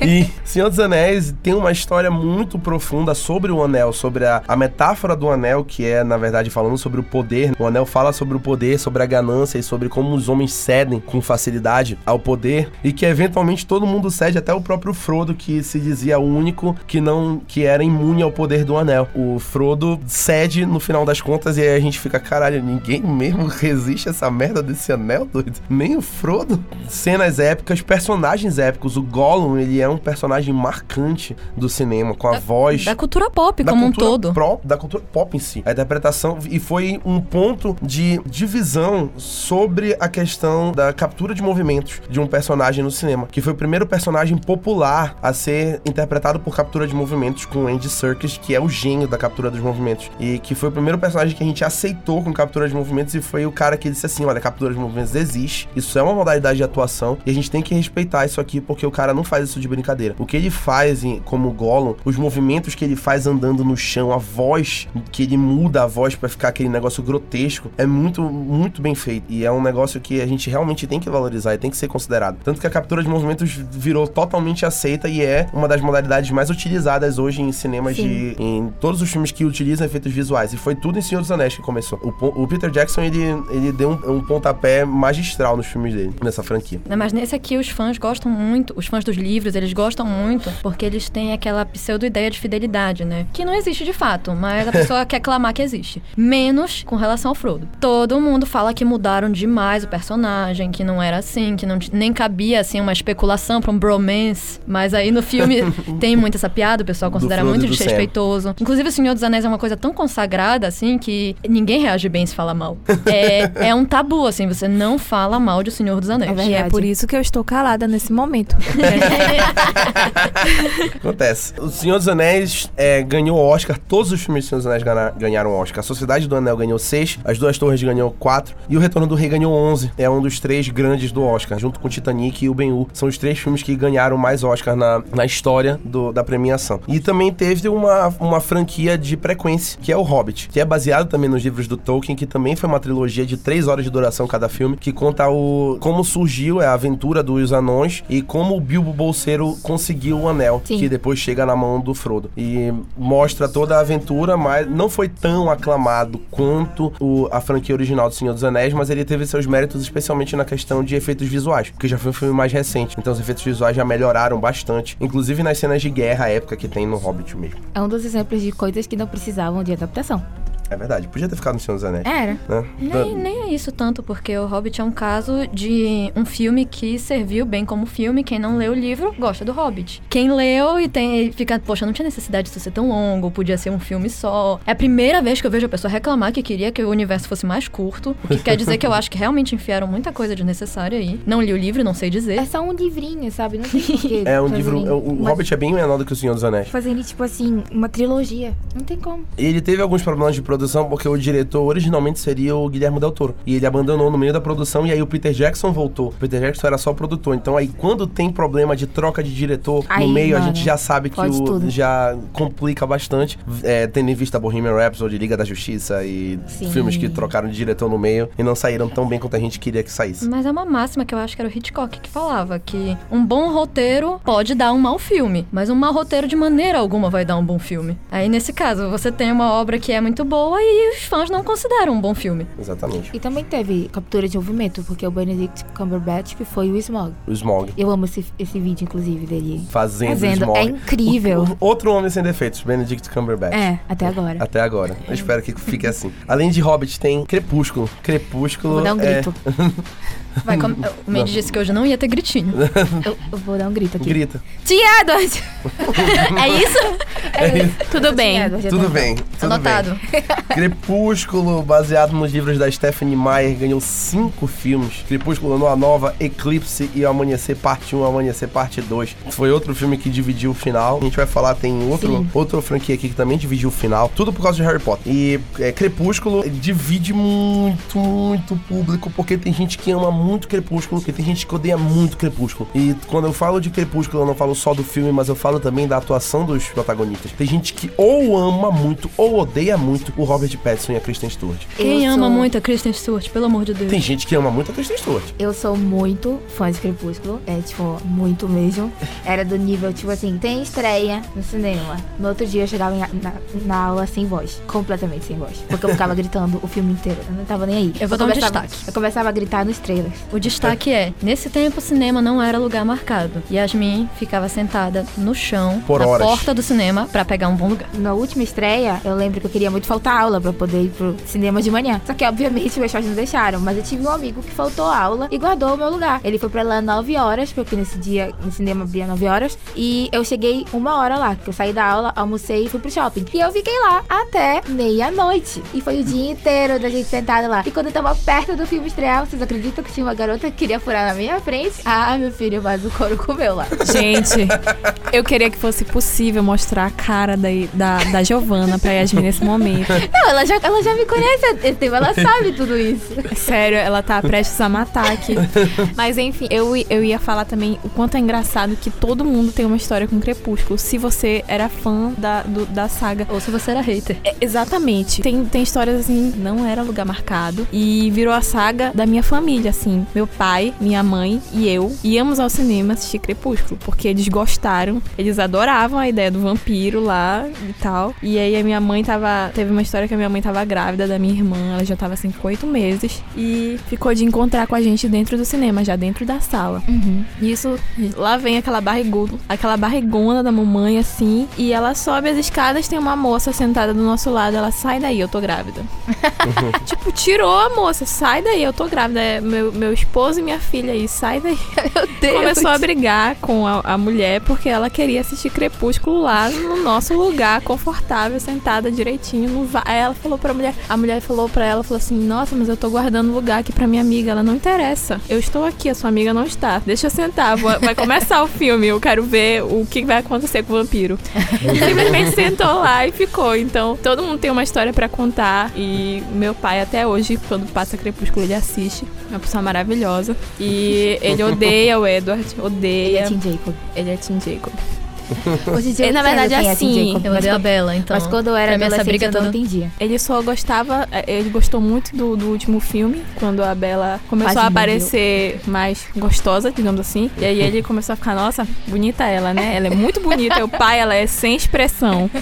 E Senhor dos Anéis tem uma história muito profunda sobre o anel, sobre a, a metáfora do anel, que é, na verdade, falando sobre o poder. O anel fala sobre o poder, sobre a ganância e sobre como os homens cedem com facilidade ao poder e que eventualmente todo mundo cede, até o próprio Frodo, que se dizia o único que não que era imune ao poder do anel. O Frodo cede no final das contas e a gente fica, caralho, ninguém mesmo resiste a essa merda desse anel, doido. Nem o Frodo. Cenas épicas, personagens épicos. O Gollum, ele é um personagem marcante do cinema, com a voz Da cultura pop da como um cultura todo. pró- da cultura pop em si. A interpretação e foi um ponto de divisão sobre a questão da captura de movimentos de um personagem no cinema, que foi o primeiro personagem popular a ser interpretado por captura de movimentos com Andy Serkis, que é o gênio da captura dos movimentos, e que foi o primeiro personagem que a gente aceitou com captura de movimentos e foi o cara que disse assim, olha, captura de movimentos existe, isso é uma modalidade de atuação e a gente tem que respeitar isso aqui porque o cara não faz isso de brincadeira. O que ele faz em- como Gollum, os movimentos que ele faz andando no chão, a voz que ele muda a voz pra ficar aquele negócio grotesco, é muito, muito bem feito. E é um negócio que a gente realmente tem que valorizar e tem que ser considerado. Tanto que a captura de movimentos virou totalmente aceita e é uma das modalidades mais utilizadas hoje em cinemas Sim. de. em todos os filmes que utilizam efeitos visuais. E foi tudo em Senhor dos Anéis que começou. O, o Peter Jackson, ele, ele deu um, um pontapé magistral nos filmes dele, nessa franquia. Né, Mas nesse aqui os fãs gostam muito, os fãs dos livros, eles gostam muito porque eles têm aquela pseudo-ideia de fidelidade, né? Que não existe de fato, mas a pessoa quer clamar que existe. Menos com relação ao Frodo. Todo mundo fala que mudaram demais o personagem, que não era assim, que não nem cabia assim uma especulação pra um bromance. Mas aí no filme tem muito essa piada, o pessoal considera muito Sam. desrespeitoso. Inclusive o Senhor dos Anéis é uma coisa tão consagrada assim que ninguém reage bem se fala mal. É, é um tabu assim, você não fala mal de O Senhor dos Anéis. É E é verdade. por isso que eu estou calada nesse momento. Acontece. O Senhor dos Anéis é, ganhou Oscar. Todos os filmes do Senhor dos Anéis ganharam Oscar. A Sociedade do Anel ganhou 6, As Duas Torres ganhou 4 e O Retorno do Rei ganhou 11. É um dos três grandes do Oscar, junto com Titanic e o Ben-Hur. São os três filmes que ganharam mais Oscar na, na história do- da premiação. E também teve uma, uma franquia de frequência, que é o Hobbit, que é baseado também nos livros do Tolkien, que também foi uma trilogia de 3 horas de duração cada filme, que conta o como surgiu é a aventura dos anões e como o Bilbo Bolseiro conseguiu o anel, Sim. que depois chega na mão do Frodo. E mostra toda a aventura, mas não foi tão aclamado quanto o- a franquia original do Senhor dos Anéis, mas ele teve seus méritos especialmente na questão de efeitos visuais, porque já foi um filme mais recente. Então os efeitos visuais já melhoraram bastante, inclusive nas cenas de guerra época que tem no Hobbit mesmo. É um dos exemplos de coisas que não precisavam de adaptação. É verdade, podia ter ficado no Senhor dos Anéis. Era. Né? Nem, nem é isso tanto, porque o Hobbit é um caso de um filme que serviu bem como filme. Quem não leu o livro gosta do Hobbit. Quem leu e tem fica, poxa, não tinha necessidade disso ser tão longo, podia ser um filme só. É a primeira vez que eu vejo a pessoa reclamar que queria que o universo fosse mais curto, o que quer dizer que eu acho que realmente enfiaram muita coisa desnecessária aí. Não li o livro, não sei dizer. É só um livrinho, sabe? Não tem porquê. É um livro. O Hobbit é bem menor do que o Senhor dos Anéis. Fazendo, tipo assim, uma trilogia. Não tem como. Ele teve alguns problemas de produção porque o diretor originalmente seria o Guilherme Del Toro. E ele abandonou no meio da produção e aí o Peter Jackson voltou. O Peter Jackson era só produtor. Então aí quando tem problema de troca de diretor Aí, no meio, a mano, gente já sabe que o tudo. já complica bastante. É, tendo em vista Bohemian Rhapsody, Liga da Justiça e Sim. filmes que trocaram de diretor no meio e não saíram tão bem quanto a gente queria que saísse. Mas é uma máxima que eu acho que era o Hitchcock que falava, que um bom roteiro pode dar um mau filme, mas um mau roteiro de maneira alguma vai dar um bom filme. Aí nesse caso, você tem uma obra que é muito boa e os fãs não consideram um bom filme. Exatamente. E também teve captura de movimento, porque o Benedict Cumberbatch que foi o Smog. O Smog. Eu amo esse, esse vídeo, inclusive, dele. Fazendo, Fazendo. Smog. É incrível. O- o- outro homem sem defeitos, Benedict Cumberbatch. É, até agora. Até agora. Eu espero que fique assim. Além de Hobbit, tem Crepúsculo. Crepúsculo. Vou dar um é- grito. Vai, com... O Mandy disse que hoje não ia ter gritinho. Eu, eu vou dar um grito aqui. Grita. Tia Edward! é isso? É isso. Tudo bem. Edward, Tudo tá. bem. Tudo Anotado. bem. Crepúsculo, baseado nos livros da Stephanie Meyer, ganhou cinco filmes. Crepúsculo Lua Nova, Eclipse e Amanhecer Parte 1, Amanhecer Parte 2. Foi outro filme que dividiu o final. A gente vai falar, tem outro, Sim. outra franquia aqui que também dividiu o final. Tudo por causa de Harry Potter. E é, Crepúsculo divide muito, muito o público, porque tem gente que ama muito Crepúsculo e tem gente que odeia muito Crepúsculo. E quando eu falo de Crepúsculo, eu não falo só do filme, mas eu falo também da atuação dos protagonistas. Tem gente que ou ama muito ou odeia muito o Robert Pattinson e a Kristen Stewart. Quem Eu ama sou- muito a Kristen Stewart, pelo amor de Deus. Tem gente que ama muito a Kristen Stewart. Eu sou muito fã de Crepúsculo. É, tipo, muito mesmo. Era do nível, tipo assim, tem estreia no cinema. No outro dia eu chegava em- na, na aula sem voz. Completamente sem voz. Porque eu ficava gritando o filme inteiro. Eu não tava nem aí. Eu vou dar um destaque. Eu começava a gritar nos trailers. O destaque é: nesse tempo o cinema não era lugar marcado. Yasmin ficava sentada no chão, Por na horas. porta do cinema, pra pegar um bom lugar. Na última estreia, eu lembro que eu queria muito faltar aula pra poder ir pro cinema de manhã. Só que, obviamente, meus pais não deixaram. Mas eu tive um amigo que faltou aula e guardou o meu lugar. Ele foi pra lá 9 horas, porque nesse dia o cinema abria 9 horas. E eu cheguei uma hora lá, que eu saí da aula, almocei e fui pro shopping. E eu fiquei lá até meia-noite. E foi o dia inteiro da gente sentada lá. E quando eu tava perto do filme estrear, vocês acreditam que tinha uma garota que queria furar na minha frente? Ah, meu filho, mas o couro comeu lá. Gente, eu queria que fosse possível mostrar a cara da, da, da Giovana pra Yasmin nesse momento. Não, ela já, ela já me conhece há tempo, ela sabe tudo isso. Sério, ela tá prestes a matar aqui. Mas enfim, eu, eu ia falar também o quanto é engraçado que todo mundo tem uma história com Crepúsculo. Se você era fã da, do- da saga. Ou se você era hater. É, exatamente. Tem, tem histórias assim, não era lugar marcado. E virou a saga da minha família, assim. Meu pai, minha mãe e eu íamos ao cinema assistir Crepúsculo. Porque eles gostaram, eles adoravam a ideia do vampiro lá e tal. E aí a minha mãe tava. Teve uma história que a minha mãe tava grávida da minha irmã. Ela já tava assim com oito meses. E ficou de encontrar com a gente dentro do cinema, já dentro da sala. Isso, lá vem aquela barriguda, aquela barrigona da mamãe, assim, e ela sobe as escadas, tem uma moça sentada do nosso lado, ela sai daí, eu tô grávida. tipo, tirou a moça, sai daí, eu tô grávida. É meu, meu esposo e minha filha aí, sai daí. Meu Deus. Começou a brigar com a, a mulher porque ela queria assistir Crepúsculo lá no nosso lugar, confortável, sentada direitinho. No va- Aí ela falou pra mulher, a mulher falou pra ela, falou assim, nossa, mas eu tô guardando lugar aqui pra minha amiga, ela não interessa. Eu estou aqui, a sua amiga não está. Deixa eu sentar, vou- vai começar o filme, eu quero ver o que vai acontecer com o vampiro. Simplesmente sentou lá e ficou. Então, todo mundo tem uma história pra contar e meu pai até hoje, quando passa Crepúsculo, ele assiste. É uma pessoa maravilhosa. E ele odeia o Edward, Ele odeia. é Tim Jacob. Ele é Tim Jacob. Hoje em dia na eu entendo verdade, quem é assim, Eu odeio a Bela, então. Mas quando eu era pra mim essa adolescente, briga eu não toda- entendia. Ele só gostava, eh, ele gostou muito do, do último filme, quando a Bela começou Quase a morreu. aparecer mais gostosa, digamos assim. E aí ele começou a ficar, nossa, bonita ela, né? Ela é muito bonita. O pai, ela é sem expressão.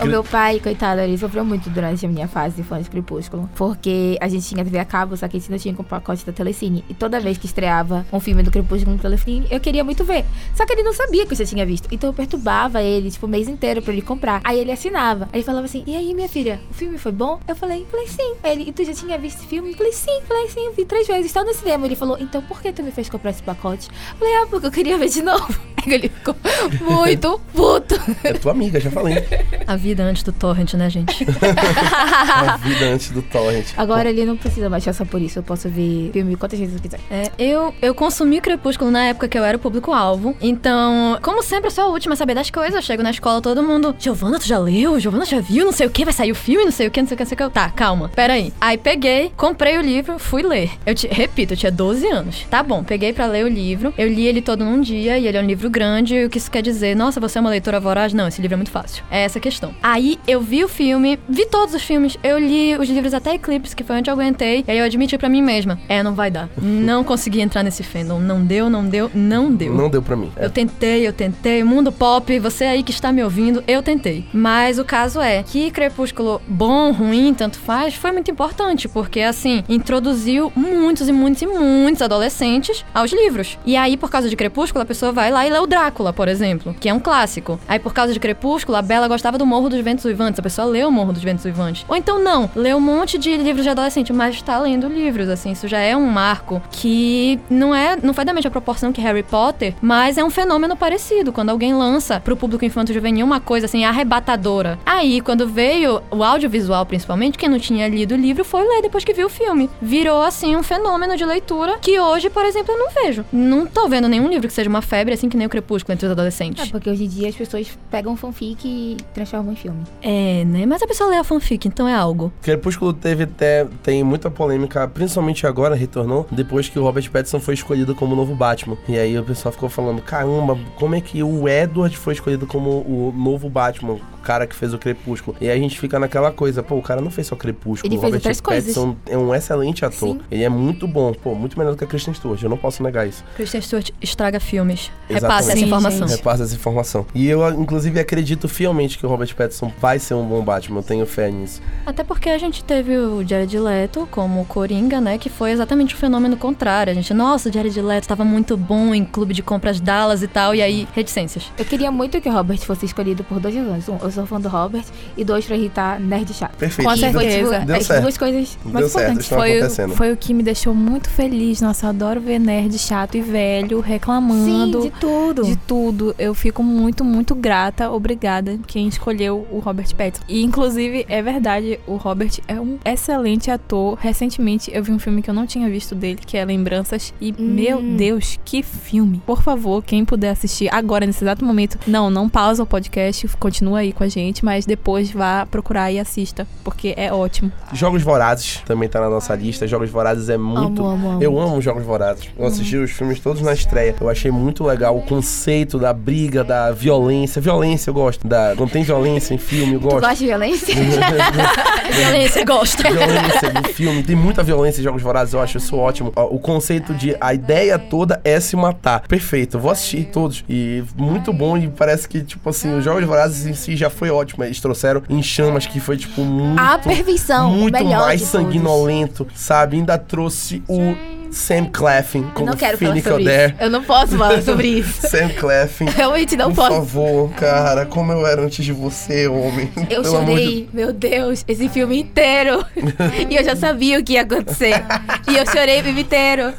O meu pai, coitado, ele sofreu muito durante a minha fase de fã de Crepúsculo. Porque a gente tinha TV a cabo, só que a gente não tinha com o pacote da Telecine. E toda vez que estreava um filme do Crepúsculo no Telecine, eu queria muito ver. Só que ele não sabia que eu já tinha visto. Então eu perturbava ele, tipo, o mês inteiro pra ele comprar. Aí ele assinava. Aí ele falava assim: E aí, minha filha, o filme foi bom? Eu falei: Falei sim. Aí ele, e tu já tinha visto esse filme? Eu falei sim, falei sim, eu vi três vezes. Está no cinema. Ele falou: Então por que tu me fez comprar esse pacote? Eu falei: Ah, porque eu queria ver de novo. Ele ficou muito puto. É tua amiga, já falei. A vida antes do torrent, né, gente? A vida antes do torrent. Agora ele não precisa mais passar por isso. Eu posso ver filme quantas vezes eu quiser. É, eu, eu consumi Crepúsculo na época que eu era o público-alvo. Então, como sempre, eu sou a última a saber das coisas. Eu chego na escola, todo mundo. Giovana, tu já leu? Giovana já viu? Não sei o que, vai sair o filme, não sei o que, não sei o que, não sei o que. Tá, calma, peraí. Aí peguei, comprei o livro, fui ler. Eu te, repito, eu tinha 12 anos. Tá bom, peguei pra ler o livro. Eu li ele todo num dia e ele é um livro grande. O que isso quer dizer? Nossa, você é uma leitora voraz? Não, esse livro é muito fácil. É essa a questão. Aí eu vi o filme, vi todos os filmes. Eu li os livros até Eclipse, que foi onde eu aguentei. E aí eu admiti pra mim mesma: é, não vai dar. Não consegui entrar nesse fandom. Não deu, não deu, não deu. Não deu pra mim. Eu tentei, eu tentei. Mundo pop, você aí que está me ouvindo, eu tentei. Mas o caso é que Crepúsculo, bom, ruim, tanto faz, foi muito importante, porque assim, introduziu muitos e muitos e muitos adolescentes aos livros. E aí, por causa de Crepúsculo, a pessoa vai lá e lê o Drácula, por exemplo, que é um clássico. Aí, por causa de Crepúsculo, a Bela gostava do Morro dos Ventos Uivantes, a pessoa lê o Morro dos Ventos Uivantes. Ou então não, lê um monte de livros de adolescente, mas está lendo livros, assim, isso já é um marco que não é, não foi da mesma proporção que Harry Potter, mas é um fenômeno parecido. Quando alguém lança pro público infanto-juvenil uma coisa assim arrebatadora. Aí, quando veio o audiovisual, principalmente, quem não tinha lido o livro foi ler depois que viu o filme. Virou assim um fenômeno de leitura que hoje, por exemplo, eu não vejo. Não tô vendo nenhum livro que seja uma febre assim que nem o Crepúsculo entre os É, adolescentes. porque hoje em dia as pessoas pegam fanfic e transformam em filme. É, né? Mas a pessoa lê a fanfic, então é algo. Crepúsculo teve até, tem muita polêmica, principalmente agora, retornou, depois que o Robert Pattinson foi escolhido como o novo Batman. E aí o pessoal ficou falando, caramba, como é que o Edward foi escolhido como o novo Batman? Cara que fez o Crepúsculo. E aí a gente fica naquela coisa, pô, o cara não fez só Crepúsculo. Ele o fez Robert outras coisas. Pattinson é um excelente ator. Sim. Ele é muito bom, pô, muito melhor do que a Kristen Stewart, eu não posso negar isso. Christian Stewart estraga filmes. Exatamente. Repasse essa informação. gente. Repassa essa informação. E eu, inclusive, acredito fielmente que o Robert Pattinson vai ser um bom Batman, eu tenho fé nisso. Até porque a gente teve o Jared Leto como Coringa, né? Que foi exatamente o fenômeno contrário. A gente, nossa, o Jared Leto tava muito bom em clube de compras Dallas e tal, e aí, reticências. Eu queria muito que o Robert fosse escolhido por dois razões. Fã do Robert. E dois, pra irritar nerd chato. Perfeito. Com certeza. Deu as certo. duas coisas Deu mais certo, importantes. Foi, acontecendo. foi o que me deixou muito feliz. Nossa, eu adoro ver nerd chato e velho Sim, reclamando. de tudo. de tudo. Eu fico muito, muito grata, obrigada quem escolheu o Robert Pattinson. E inclusive é verdade, o Robert é um excelente ator. Recentemente eu vi um filme que eu não tinha visto dele, que é Lembranças, e meu Deus, que filme. Por favor, quem puder assistir agora nesse exato momento, não, não pausa o podcast, continua aí com a gente, mas depois vá procurar e assista, porque é ótimo. Jogos Vorazes também tá na nossa lista. Jogos Vorazes é muito. Amo, amo, amo. Eu amo Jogos Vorazes. Eu assisti os filmes todos na estreia. Eu achei muito legal o conceito da briga, da violência. Violência eu gosto. Da... Não tem violência em filme, eu Tu gosto. gosta de violência? Violência, gosta. violência do filme. Tem muita violência em Jogos Vorazes, eu acho isso ótimo. O conceito de a ideia toda é se matar. Perfeito, eu vou assistir todos. E muito bom, e parece que, tipo assim, os Jogos Vorazes em si já foi ótimo. Eles trouxeram em chamas que foi, tipo, muito. A perfeição. muito mais sanguinolento, sabe? Ainda trouxe o Sam Claflin como não quero falar Finnick sobre Odair. isso. Eu não posso falar sobre isso. Sam Claflin. Realmente não Por posso. favor, cara, como eu era antes de você, homem. Eu Pelo amor de chorei, meu Deus, esse filme inteiro. e eu já sabia o que ia acontecer. e eu chorei o filme inteiro.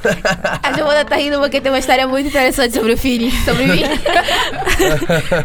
A Giovana tá rindo porque tem uma história muito interessante sobre o Fini, sobre mim.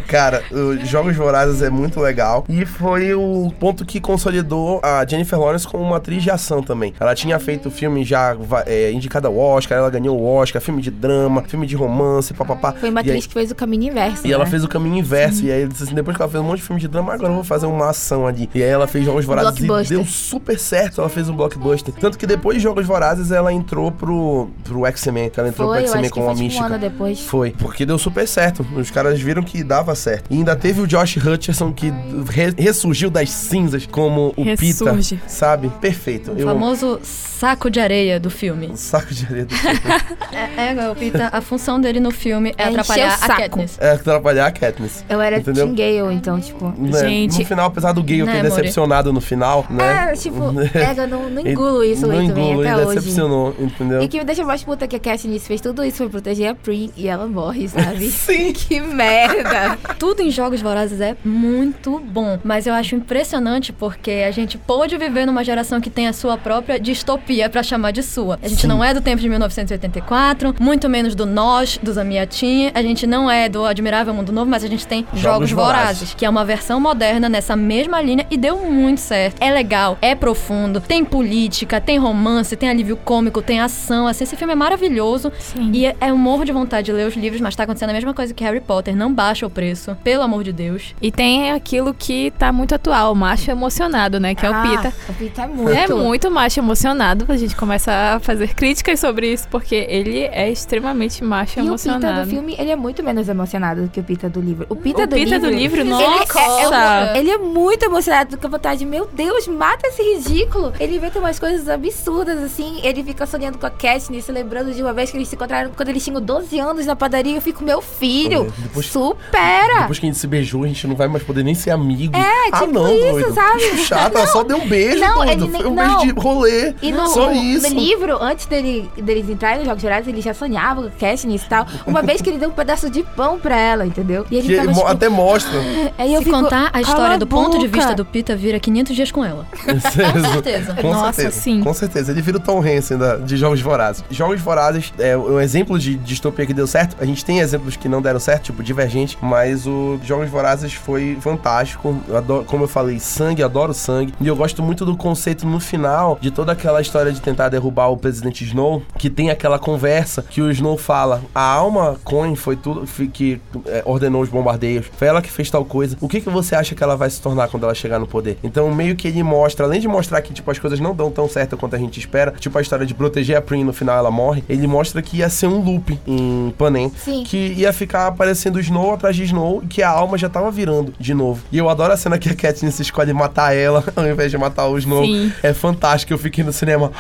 Cara, os Jogos Vorazes é muito legal. E foi o ponto que consolidou a Jennifer Lawrence como uma atriz de ação também. Ela tinha feito filme já é, indicada indicada ao Oscar, ela ganhou o Oscar, filme de drama, filme de romance, papapá. Foi uma E aí- atriz que fez o caminho inverso. E ela né? fez o caminho inverso. E aí, disse assim, depois que ela fez um monte de filme de drama, agora eu vou fazer uma ação ali. E aí ela fez Jogos Vorazes e deu super certo. Ela fez um blockbuster. Tanto que depois de Jogos Vorazes, ela entrou pro, pro X-Men. Ela entrou Foi, pro X-Men com foi a tipo um mística. depois. Foi, porque deu super certo. Os caras viram que dava certo. E ainda teve o Josh Hutcherson que re- ressurgiu das cinzas como o Ressurge. Pita, sabe? Perfeito. O Eu- famoso saco de areia do filme. Saco de areia do É, é, o Pita, a função dele no filme é, É atrapalhar o a saco. Katniss. É atrapalhar a Katniss. Eu era Entendeu? Team Gale, então, tipo. Né? Gente. No final, apesar do Gale Né, ter decepcionado no final, né? É, tipo, é, eu não, não engulo isso não bem engulo, até ele hoje. decepcionou, entendeu? E que me deixa mais puta que a Katniss fez tudo isso pra proteger a Prin e ela morre, sabe? Sim. que merda! Tudo em Jogos Vorazes é muito bom, mas eu acho impressionante porque a gente pôde viver numa geração que tem a sua própria distopia pra chamar de sua. A gente Sim. não é do tempo de 1984, muito menos do Nós, do Zamiatin, a gente não é do Admirável Mundo Novo, mas a gente tem Jogos Jogos, Vorazes. Vorazes, que é uma versão moderna nessa mesma linha e deu muito certo. É legal, é profundo, tem política, tem romance, tem alívio cômico, tem ação, assim, esse filme é maravilhoso. Sim. E é, é um morro de vontade de ler os livros, mas tá acontecendo a mesma coisa que Harry Potter. Não baixa o preço, pelo amor de Deus. E tem aquilo que tá muito atual, o macho emocionado, né? Que é o Ah, Pita. O Pita é muito. É muito macho emocionado. A gente começa a fazer críticas sobre isso, porque ele é extremamente macho E o emocionado. Pita do filme, ele é muito menos emocionado do que o Pita do livro. O Pita, O do, Pita livro, do livro, ele nossa! É, é, ele é muito emocionado do que a vontade. Meu Deus, mata esse ridículo. Ele inventa umas coisas absurdas, assim. Ele fica sonhando com a Katniss, se lembrando de uma vez que eles se encontraram quando eles tinham 12 anos na padaria. Eu fico, meu filho, depois- supera! Depois que a gente se beijou, a gente não vai mais poder nem ser amigo. É, ah, tipo não, isso, doido. sabe? Chato, ela só deu um beijo, Não, doido. ele nem- Foi um não. beijo de rolê. E no, só isso. no livro, antes dele, deles entrarem nos Jogos Gerais, ele já sonhava com a Katniss e tal. Uma vez que ele deu um pedaço de pão pra ela, entendeu? E ele Que mo- tipo, até mostra. Aí eu Se fico, contar a "Cala história do ponto de boca." vista do Pita, vira 500 dias com ela. Com certeza. Com Nossa, certeza. sim. Com certeza. Ele vira o Tom Hansen da- de Jogos Vorazes. Jogos Vorazes é um exemplo de distopia que deu certo. A gente tem exemplos que não deram certo, tipo Divergente, mas o Jogos Vorazes foi fantástico. Eu adoro- como eu falei, sangue, adoro sangue. E eu gosto muito do conceito no final de toda aquela história de tentar derrubar o presidente Snow, que tem aquela conversa que o Snow fala: a alma Coin foi tudo que é, ordenou os bombardeios. Foi ela que fez tal coisa. O que, que você acha que ela vai se tornar quando ela chegar no poder? Então, meio que ele mostra, além de mostrar que, tipo, as coisas não dão tão certo quanto a gente espera, tipo, a história de proteger a Prin no final ela morre, ele mostra que ia ser um loop em Panem. Sim. Que ia ficar aparecendo Snow atrás de Snow e que a alma já tava virando de novo. E eu adoro a cena que a Katniss escolhe matar ela ao invés de matar o Snow. Sim. É fantástico. Eu fiquei no cinema.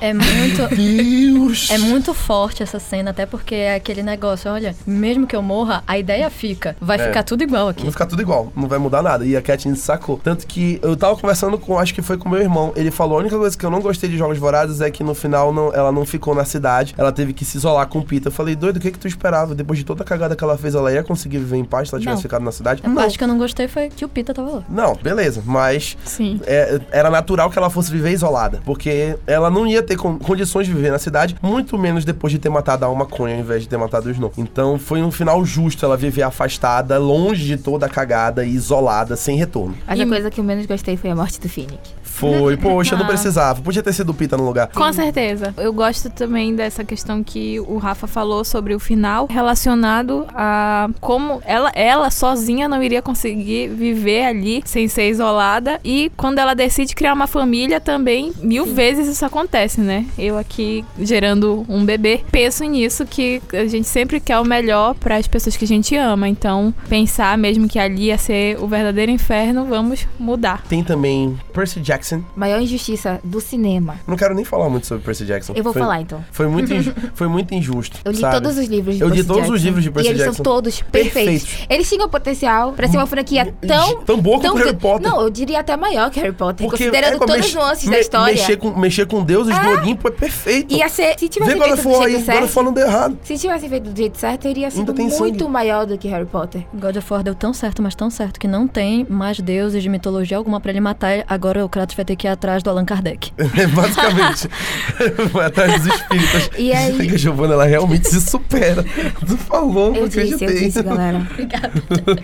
É muito. Deus! É muito forte essa cena, até porque é aquele negócio, olha, mesmo que eu morra, a ideia fica. Vai É. ficar tudo igual aqui. Vai ficar tudo igual, não vai mudar nada. E a Katniss sacou. Tanto que eu tava conversando com, acho que foi com meu irmão. Ele falou: a única coisa que eu não gostei de Jogos Vorazes é que no final não- ela não ficou na cidade. Ela teve que se isolar com o Peter. Eu falei: doido, o que que tu esperava? Depois de toda a cagada que ela fez, ela ia conseguir viver em paz se ela tivesse Não. ficado na cidade? A Não. parte que eu não gostei foi que o Pita tava lá. Não, beleza, mas Sim. é, era natural que ela fosse viver isolada, porque ela não ia ter con- condições de viver na cidade, muito menos depois de ter matado a Alma Coin ao invés de ter matado o Snow. Então foi um final justo ela viver afastada, longe de toda a cagada e isolada, sem retorno. Mas E- a coisa que eu menos gostei foi a morte do Phoenix. Foi, poxa, não Ah. precisava. Podia ter sido o Pita no lugar. Com certeza. Eu gosto também dessa questão que o Rafa falou sobre o final, relacionado a como ela, ela sozinha não iria conseguir viver ali sem ser isolada. E quando ela decide criar uma família, também mil vezes isso acontece, né? Eu aqui gerando um bebê, penso nisso que a gente sempre quer o melhor para as pessoas que a gente ama. Então, pensar mesmo que ali ia ser o verdadeiro inferno, vamos mudar. Tem também Percy Jackson. Maior injustiça do cinema. Não quero nem falar muito sobre Percy Jackson. Eu vou Foi- falar então. Foi muito, inju- foi muito injusto. Eu li sabe? todos os livros de Eu li Percy todos os Jackson. livros de Percy E eles Jackson. são todos perfeitos. Perfeitos. Eles tinham potencial pra ser uma franquia tão. Tão boa quanto Harry. Potter. Não, eu diria até maior que Harry Potter, Porque considerando é, todas as nuances da história. Mexer com, mexer com deuses do Olimpo é perfeito. Ia ser. Se tivesse Vê feito do aí, jeito certo. Não deu errado. Se tivesse feito do jeito certo, teria sido muito sangue. maior do que Harry Potter. God of War deu tão certo, mas tão certo, que não tem mais deuses de mitologia alguma pra ele matar agora o criador Matos vai ter que ir atrás do Allan Kardec. Basicamente. Vai atrás dos espíritas. E aí- a Giovana, ela realmente se supera. Tu falou, Eu disse, eu disse, galera. Obrigada.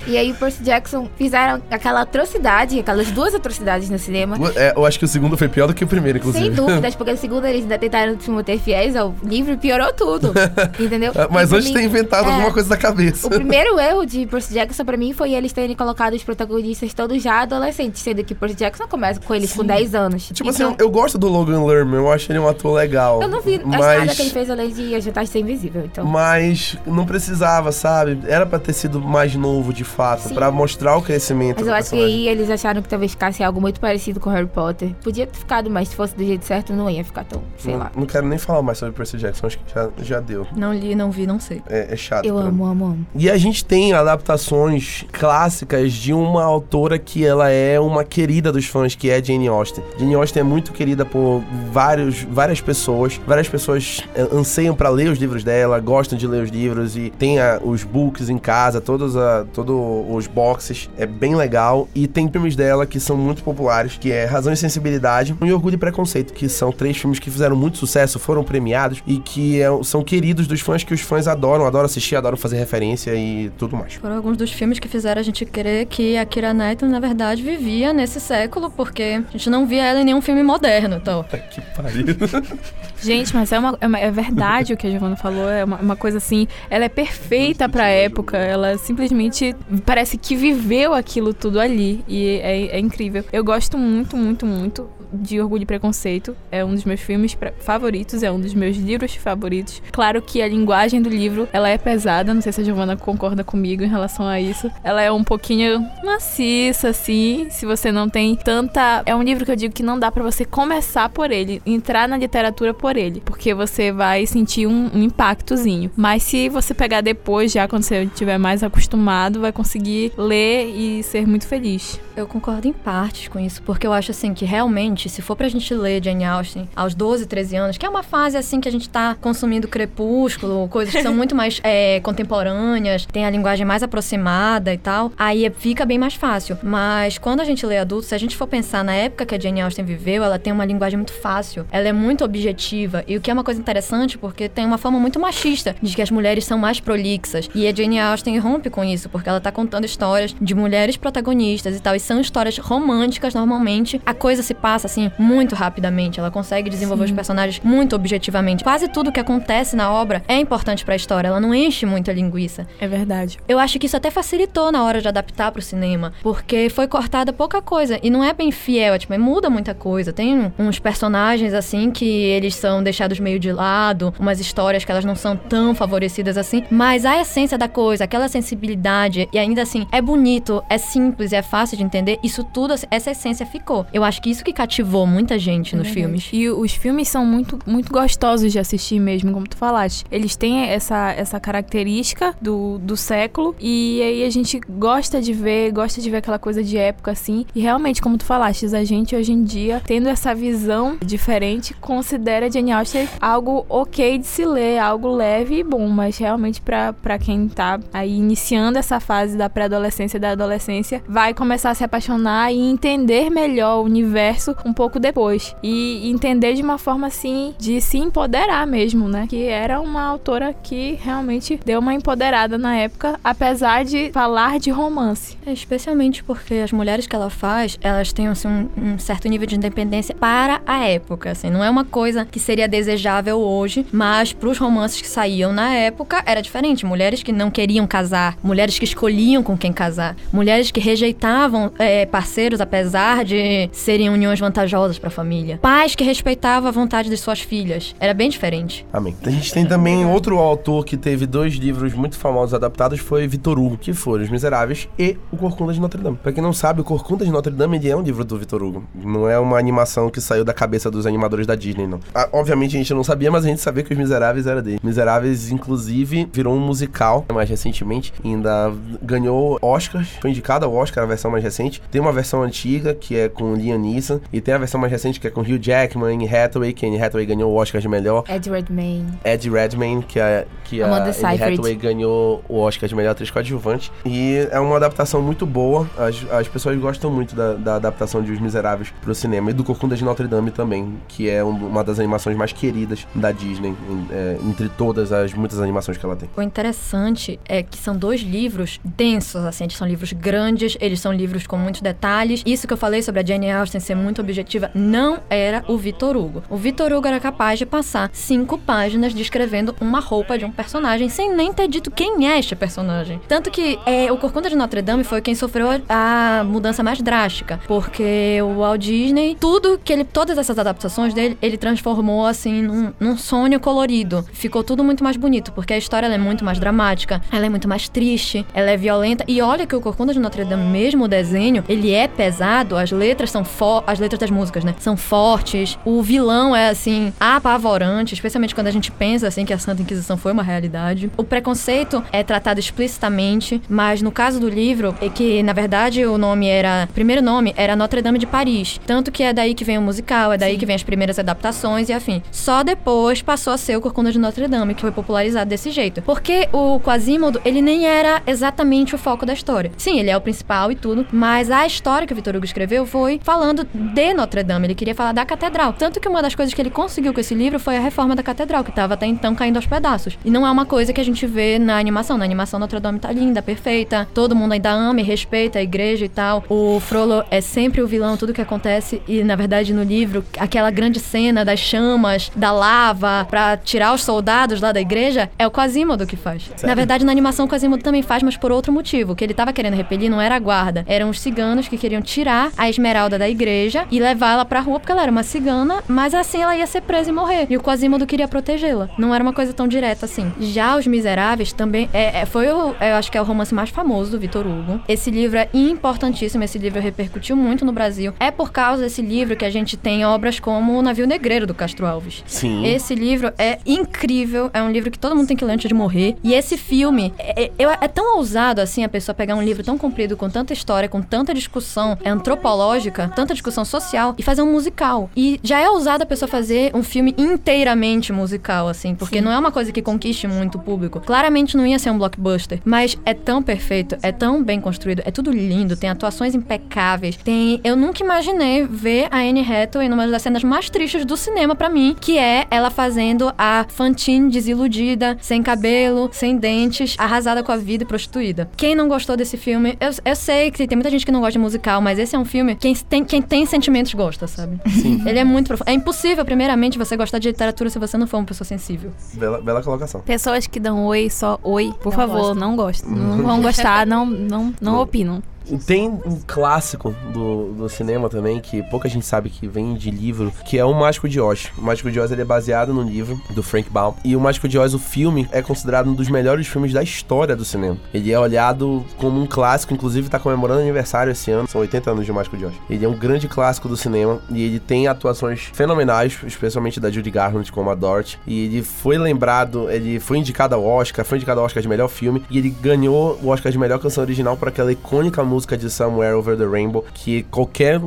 E aí o Percy Jackson fizeram aquela atrocidade, aquelas duas atrocidades no cinema. É, eu acho que o segundo foi pior do que o primeiro, inclusive. Sem dúvidas, porque o segundo eles ainda tentaram se manter fiéis ao livro e piorou tudo. Entendeu? É, Mas E pra antes de mim- ter inventado é, alguma coisa da cabeça. O primeiro erro de Percy Jackson pra mim foi eles terem colocado os protagonistas todos já adolescentes, sendo que Percy Jackson começa com eles com 10 anos. Tipo Então, assim, eu gosto do Logan Lerman, eu acho ele um ator legal. eu não vi mas... nada que ele fez além de Ajudar Ser Invisível, então. Mas não precisava, sabe? Era pra ter sido mais novo, de fato, Sim. pra mostrar o crescimento Mas eu acho que personagem. aí eles acharam que talvez ficasse algo muito parecido com Harry Potter. Podia ter ficado, mas se fosse do jeito certo, não ia ficar tão, sei não, lá. não quero nem falar mais sobre Percy Jackson, acho que já, já deu. Não li, não vi, não sei. É, é chato. Eu amo, amo, amo. E a gente tem adaptações clássicas de uma autora que ela é uma querida dos fãs, que é Jane Austen. Jane Austen é muito querida por vários, várias pessoas. Várias pessoas eh, anseiam pra ler os livros dela, gostam de ler os livros e tem a- os books em casa, todos, a, todos os boxes. É bem legal. E tem filmes dela que são muito populares, que é Razão e Sensibilidade e Orgulho e Preconceito, que são três filmes que fizeram muito sucesso, foram premiados e que é- são queridos dos fãs, que os fãs adoram, adoram assistir, adoram fazer referência e tudo mais. Foram alguns dos filmes que fizeram a gente crer que a Kira Knightley, na verdade, vivia nesse século, porque a gente não via ela em nenhum filme moderno, então... Puta que pariu. Gente, mas é, uma, é, uma- é verdade o que a Giovanna falou. É uma, uma coisa assim. Ela é perfeita pra época. Ela simplesmente parece que viveu aquilo tudo ali. E é, é incrível. Eu gosto muito, muito, muito de Orgulho e Preconceito. É um dos meus filmes favoritos. É um dos meus livros favoritos. Claro que a linguagem do livro ela é pesada. Não sei se a Giovanna concorda comigo em relação a isso. Ela é um pouquinho maciça, assim. Se você não tem tanta. É um livro que eu digo que não dá pra você começar por ele, entrar na literatura por ele, porque você vai sentir um, um impactozinho. Mas se você pegar depois, já quando você estiver mais acostumado, vai conseguir ler e ser muito feliz. Eu concordo em partes com isso, porque eu acho assim que realmente, se for pra gente ler Jane Austen aos 12, 13 anos, que é uma fase assim que a gente tá consumindo crepúsculo, coisas que são muito mais é, contemporâneas, tem a linguagem mais aproximada e tal, aí fica bem mais fácil. Mas quando a gente lê adulto, se a gente for pensar na época que a Jane Austen viveu, ela tem uma linguagem muito fácil, ela é muito objetiva, e o que é uma coisa interessante, porque tem uma forma muito machista de que as mulheres são mais prolixas. E a Jane Austen rompe com isso, porque ela tá contando histórias de mulheres protagonistas e tal, e são histórias românticas normalmente. A coisa se passa assim muito rapidamente, ela consegue desenvolver os personagens muito objetivamente. Quase tudo que acontece na obra é importante pra história, ela não enche muita linguiça. É verdade. Eu acho que isso até facilitou na hora de adaptar pro cinema, porque foi cortada pouca coisa e não é bem fiel, tipo, muda muita coisa. Tem uns personagens assim que eles são deixados meio de lado, umas histórias que elas não são tão favorecidas assim, mas a essência da coisa, aquela sensibilidade e ainda assim é bonito, é simples, é fácil de entender, isso tudo, essa essência ficou. Eu acho que isso que cativou muita gente nos filmes. E os filmes são muito, muito gostosos de assistir mesmo, como tu falaste. Eles têm essa, essa característica do, do século e aí a gente gosta de ver, gosta de ver aquela coisa de época assim. E realmente, como tu falaste, a gente hoje em dia, tendo essa visão diferente, considera Jane Austen algo ok de se ler, algo leve e bom, mas realmente pra quem tá aí iniciando essa fase da pré-adolescência e da adolescência, vai começar a se apaixonar e entender melhor o universo um pouco depois. E entender de uma forma assim, de se empoderar mesmo, né? Que era uma autora que realmente deu uma empoderada na época, apesar de falar de romance. É, especialmente porque as mulheres que ela faz, elas têm assim, um, um certo nível de independência para a época. Assim, não é uma coisa que seria desejável hoje, mas para os romances que saíam na época era diferente. Mulheres que não queriam casar, mulheres que escolhiam com quem casar, mulheres que rejeitavam é, parceiros apesar de serem uniões vantajosas para a família, pais que respeitavam a vontade de suas filhas. Era bem diferente. Amém. A gente tem também outro autor que teve dois livros muito famosos adaptados, foi Vitor Hugo, que foram Os Miseráveis e O Corcunda de Notre Dame. Pra quem não sabe, O Corcunda de Notre Dame é um livro do Vitor Hugo. Não é uma animação que saiu da cabeça dos animadores da Disney, não. Ah, obviamente a gente não sabia, mas a gente sabia que Os Miseráveis era dele. Miseráveis, inclusive, virou um musical mais recentemente. Ainda ganhou Oscars, foi indicado ao Oscar a versão mais recente. Tem uma versão antiga, que é com Liam Neeson, e tem a versão mais recente que é com Hugh Jackman, Anne Hathaway, que Anne Hathaway ganhou o Oscar de melhor. Ed Redmayne. Ed Redmayne, que a, que a Amanda Anne Seyfried. Hathaway ganhou o Oscar de melhor atriz coadjuvante. E é uma adaptação muito boa. As, as pessoas gostam muito da, da adaptação de Os Miseráveis pro cinema. E do Corcunda de Notre Dame também, que é um- uma das animações mais queridas da Disney, é, entre todas as muitas animações que ela tem. O interessante é que são dois livros densos, assim, eles são livros grandes, eles são livros com muitos detalhes. Isso que eu falei sobre a Jane Austen ser muito objetiva não era o Vitor Hugo. O Vitor Hugo era capaz de passar cinco páginas descrevendo uma roupa de um personagem sem nem ter dito quem é este personagem. Tanto que é, o Corcunda de Notre Dame foi quem sofreu a mudança mais drástica, porque o Walt Disney, tudo que ele, todas essas adaptações dele, ele transformou assim num, num sonho colorido. Ficou tudo muito mais bonito, porque a história é muito mais dramática, ela é muito mais triste, ela é violenta. E olha que o Corcunda de Notre Dame, mesmo o desenho, ele é pesado, as letras são as letras das músicas, né? São fortes. O vilão é assim apavorante, especialmente quando a gente pensa assim que a Santa Inquisição foi uma realidade. O preconceito é tratado explicitamente, mas no caso do livro, é que na verdade o nome era, o primeiro nome era Notre Dame de Paris, tanto que é daí que vem o musical, é daí que vem as primeiras adaptações e afim. Só depois passou a ser o Corcunda de Notre Dame que foi popularizado desse jeito. Porque o Quasimodo, ele nem era exatamente o foco da história. Sim, ele é o principal e tudo, mas a história que o Vitor Hugo escreveu foi falando de Notre Dame, ele queria falar da catedral. Tanto que uma das coisas que ele conseguiu com esse livro foi a reforma da catedral, que estava até então caindo aos pedaços. E não é uma coisa que a gente vê na animação. Na animação, Notre Dame tá linda, perfeita, todo mundo ainda ama e respeita a igreja e tal. O Frollo é sempre o vilão, tudo que acontece. E na verdade, no livro, aquela grande cena das chamas, da lava, pra tirar os soldados lá da igreja, é o Quasimodo que faz. Na verdade, na animação, o Quasimodo também faz, mas por outro motivo. O que ele tava querendo repelir não era a guarda, eram os ciganos que queriam tirar a esmeralda da igreja e levar ela pra rua, porque ela era uma cigana, mas assim ela ia ser presa e morrer. E o Quasimodo queria protegê-la. Não era uma coisa tão direta assim. Já Os Miseráveis também é, é- foi o, eu acho que é o romance mais famoso do Vitor Hugo. Esse livro é importantíssimo, esse livro repercutiu muito no Brasil. É por causa desse livro que a gente tem obras como O Navio Negreiro do Castro Alves. Sim. Esse livro é incrível, é um livro que todo mundo tem que ler antes de morrer. E esse filme é, é- é tão ousado assim a pessoa pegar um livro tão comprido, com tanta história, com tanta discussão antropológica, tanta discussão social, e fazer um musical. E já é ousado a pessoa fazer um filme inteiramente musical, assim, porque não é uma coisa que conquiste muito o público. Claramente não ia ser um blockbuster, mas é tão perfeito, é tão bem construído, é tudo lindo, tem atuações impecáveis. Tem, eu nunca imaginei ver a Anne Hathaway numa das cenas mais tristes do cinema pra mim, que é ela fazendo a Fantine desiludida, sem cabelo, sem dentes, arrasada com a vida e prostituída. Quem não gostou desse filme, eu, eu sei que tem muita gente que não gosta de musical, mas esse é um filme quem tem, quem tem sentimentos gosta, sabe? Ele é muito profundo. É impossível, primeiramente, você gostar de literatura se você não for uma pessoa sensível. Bela, bela colocação. Pessoas que dão oi, só oi, por Não favor, não gostam. Não vão gostar, não, não, não opinam. Tem um clássico do, do cinema também, que pouca gente sabe que vem de livro, que é O Mágico de Oz. O Mágico de Oz ele é baseado no livro do Frank Baum. E O Mágico de Oz, o filme, é considerado um dos melhores filmes da história do cinema. Ele é olhado como um clássico, inclusive tá comemorando aniversário esse ano, são 80 anos de Mágico de Oz. Ele é um grande clássico do cinema e ele tem atuações fenomenais, especialmente da Judy Garland como a Dorothy. E ele foi lembrado, ele foi indicado ao Oscar, foi indicado ao Oscar de melhor filme e ele ganhou o Oscar de melhor canção original por aquela icônica música de Somewhere Over the Rainbow, que qualquer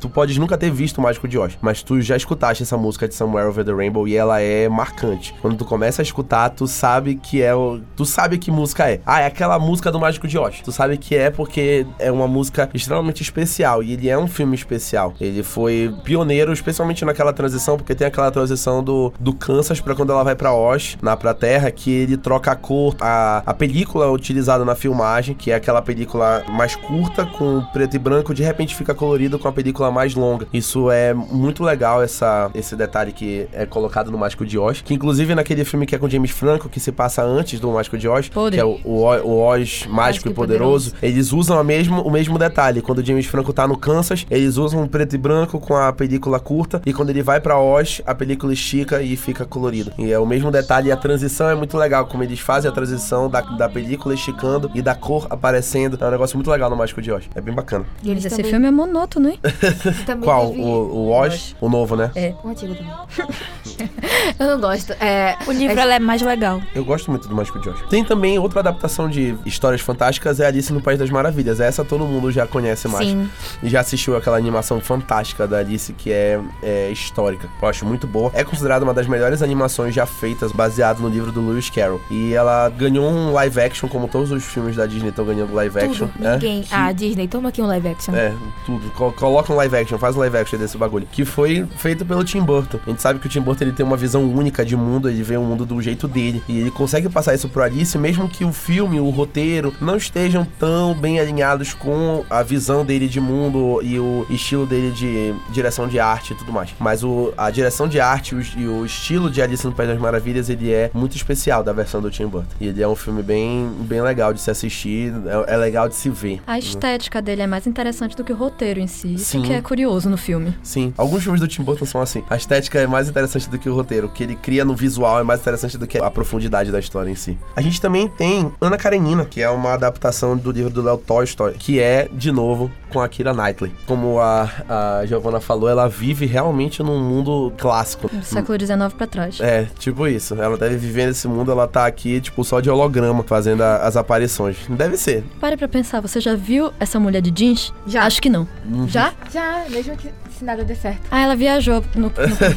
tu podes nunca ter visto o Mágico de Oz, mas tu já escutaste essa música de Somewhere Over the Rainbow e ela é marcante. Quando tu começa a escutar, tu sabe que é o, tu sabe que música é. Ah, é aquela música do Mágico de Oz. Tu sabe que é porque é uma música extremamente especial e ele é um filme especial. Ele foi pioneiro, especialmente naquela transição, porque tem aquela transição do, do Kansas pra quando ela vai pra Oz, na pra Terra, que ele troca a cor, a, a película utilizada na filmagem, que é aquela película mais curta com preto e branco, de repente fica colorido com a película mais longa. Isso é muito legal essa esse detalhe que é colocado no Mágico de Oz, que inclusive naquele filme que é com James Franco, que se passa antes do Mágico de Oz, Podre. que é o, o, O- Oz mágico, e poderoso, eles usam a mesmo, o mesmo detalhe. Quando o James Franco tá no Kansas, eles usam preto e branco com a película curta, e quando ele vai pra Oz, a película estica e fica colorida. E é o mesmo detalhe, e a transição é muito legal, como eles fazem a transição da, da película esticando e da cor aparecendo. É um negócio muito legal no Mágico de Oz. É bem bacana. E eles Esse também, filme é monótono, hein? também Qual? teve- O, o Oz? O novo, né? É. O antigo também. Eu não gosto. É, O livro ela é mais legal. Eu gosto muito do Mágico de Oz. Tem também outra adaptação de histórias fantásticas, é Alice no País das Maravilhas. Essa todo mundo já conhece mais. Sim. E já assistiu aquela animação fantástica da Alice, que é, é histórica. Eu acho muito boa. É considerada uma das melhores animações já feitas, baseado no livro do Lewis Carroll. E ela ganhou um live action, como todos os filmes da Disney estão ganhando live action. Tudo. né? Ninguém. Que- Ah, Disney, toma aqui um live action. É, tudo. Co- coloca um live action, faz um live action desse bagulho. Que foi feito pelo Tim Burton. A gente sabe que o Tim Burton ele tem uma visão única de mundo, ele vê o mundo do jeito dele. E ele consegue passar isso pro Alice, mesmo que o filme, o roteiro, não estejam tão bem alinhados com a visão dele de mundo e o estilo dele de direção de arte e tudo mais. Mas o, a direção de arte e o, e o estilo de Alice no País das Maravilhas, ele é muito especial da versão do Tim Burton. E ele é um filme bem, bem legal de se assistir, é, é legal de se ver. A estética dele é mais interessante do que o roteiro em si. Isso Sim. que é curioso no filme. Sim, alguns filmes do Tim Burton são assim. A estética é mais interessante do que o roteiro. O que ele cria no visual é mais interessante do que a profundidade da história em si. A gente também tem Ana Karenina, que é uma adaptação do livro do Léo Tolstói, que é, de novo, com a Kira Knightley. Como a, a Giovanna falou, ela vive realmente num mundo clássico. Do século XIX pra trás. É, tipo isso. Ela deve viver nesse mundo, ela tá aqui, tipo, só de holograma, fazendo a- as aparições. Deve ser. Pare pra pensar, você já viu essa mulher de jeans? Já. Acho que não. Uhum. Já? Já, mesmo que se nada der certo. Ah, ela viajou no, no-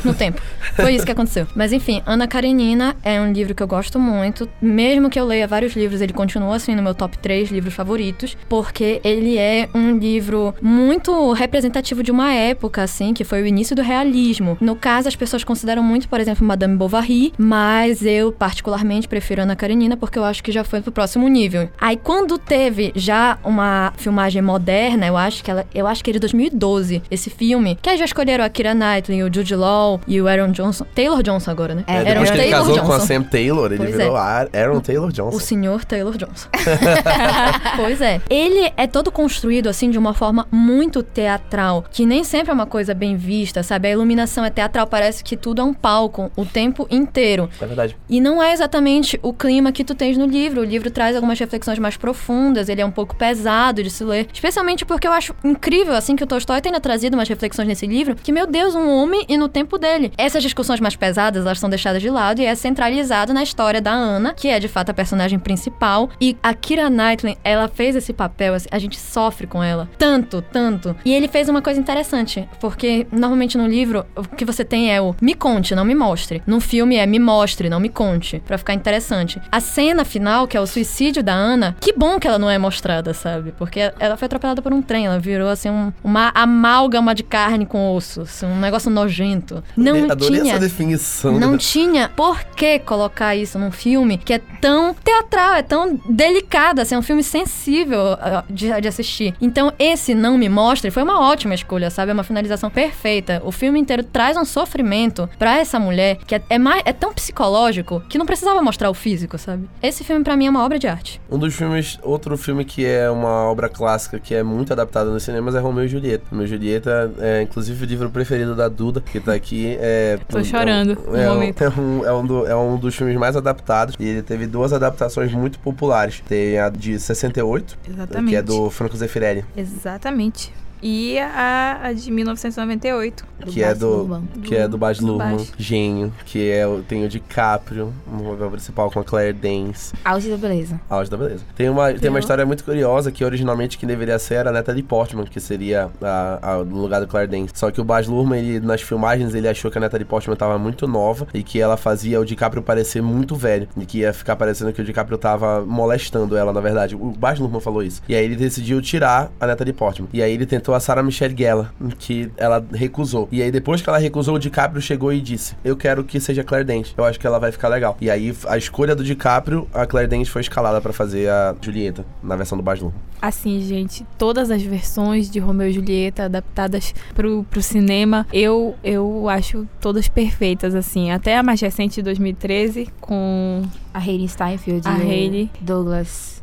no tempo. Foi isso que aconteceu. Mas enfim, Ana Karenina é um livro que eu gosto muito. Mesmo que eu leia vários livros, ele continua assim no meu top 3 livros favoritos. Porque ele é um livro muito representativo de uma época, assim, que foi o início do realismo. No caso, as pessoas consideram muito, por exemplo, Madame Bovary, mas eu particularmente prefiro Ana Karenina porque eu acho que já foi pro próximo nível. Aí quando teve já uma filmagem moderna, eu acho que ela, eu acho que é de 2012, esse filme, que aí já escolheram a Kira Knightley, o Jude Law e o Aaron Johnson. Taylor Johnson agora, né? É, É, Aaron que ele Taylor casou com a Johnson. Sam Taylor, ele Pois virou é. Aaron Taylor Johnson. O senhor Taylor Johnson. pois é. Ele é todo construído assim de uma forma muito teatral, que nem sempre é uma coisa bem vista, sabe? A iluminação é teatral, parece que tudo é um palco o tempo inteiro. É verdade. E não é exatamente o clima que tu tens no livro. O livro traz algumas reflexões mais profundas, ele é um pouco pesado de se ler. Especialmente porque eu acho incrível, assim, que o Tolstói tenha trazido umas reflexões nesse livro, que, meu Deus, um homem e no tempo dele. Essas discussões mais pesadas, elas são deixadas de lado e é centralizado na história da Ana, que é, de fato, a personagem principal. E a Kira Knightley, ela fez esse papel, assim, a gente sofre com ela. Tanto, tanto. E ele fez uma coisa interessante, porque normalmente no livro, o que você tem é o me conte, não me mostre. No filme é me mostre, não me conte, Pra ficar interessante. A cena final, que é o suicídio da Ana, que bom que ela não é mostrada, sabe? Porque ela foi atropelada por um trem, ela virou assim um- uma amálgama de carne com osso, assim, um negócio nojento. Não Adorei tinha essa definição. não tinha por que colocar isso num filme que é tão teatral, é tão delicado, assim, é um filme sensível ah, de, de assistir. Então, esse Não Me Mostre foi uma ótima escolha, sabe? É uma finalização perfeita. O filme inteiro traz um sofrimento pra essa mulher que é, é, mais, é tão psicológico que não precisava mostrar o físico, sabe? Esse filme, pra mim, é uma obra de arte. Um dos filmes, outro filme que é uma obra clássica, que é muito adaptado nos cinemas, é Romeu e Julieta. Romeu e Julieta é, inclusive, o livro preferido da Duda, que tá aqui. É, Tô chorando É, um, é, um, momento. é, um, é, um do- é um dos filmes mais adaptados. E ele teve duas adaptações muito populares. Tem a de 68, Exatamente. que é do Franco Zeffirelli. Exatamente. E a, a de 1998. que é do Luhrmann. que é do Baz do Luhrmann, gênio, que é o- tem o DiCaprio, no papel principal com a Claire Danes, Auge da beleza. auge da beleza. Tem uma tem uma história muito curiosa que originalmente quem deveria ser era a Natalie Portman, que seria a, a- no lugar do Claire Danes. Só que o Baz Luhrmann, ele, nas filmagens, ele achou que a Natalie Portman tava muito nova e que ela fazia o DiCaprio parecer muito velho e que ia ficar parecendo que o DiCaprio tava molestando ela, na verdade. O Baz Luhrmann falou isso. E aí ele decidiu tirar a Natalie Portman. E aí ele tentou a Sarah Michelle Gellar, que ela recusou. E aí depois que ela recusou, o DiCaprio chegou e disse: "Eu quero que seja Claire Danes. Eu acho que ela vai ficar legal". E aí a escolha do DiCaprio, a Claire Danes foi escalada pra fazer a Julieta na versão do Baz Luhrmann. Assim, gente, todas as versões de Romeu e Julieta adaptadas pro, pro cinema, eu, eu acho todas perfeitas, assim. Até a mais recente de 2013, com A Hayley Steinfeld a e Hayley. Douglas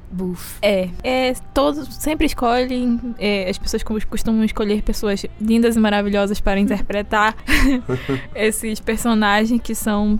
É, é, todos sempre escolhem, é, as pessoas cos- costumam escolher pessoas lindas e maravilhosas para interpretar esses personagens que são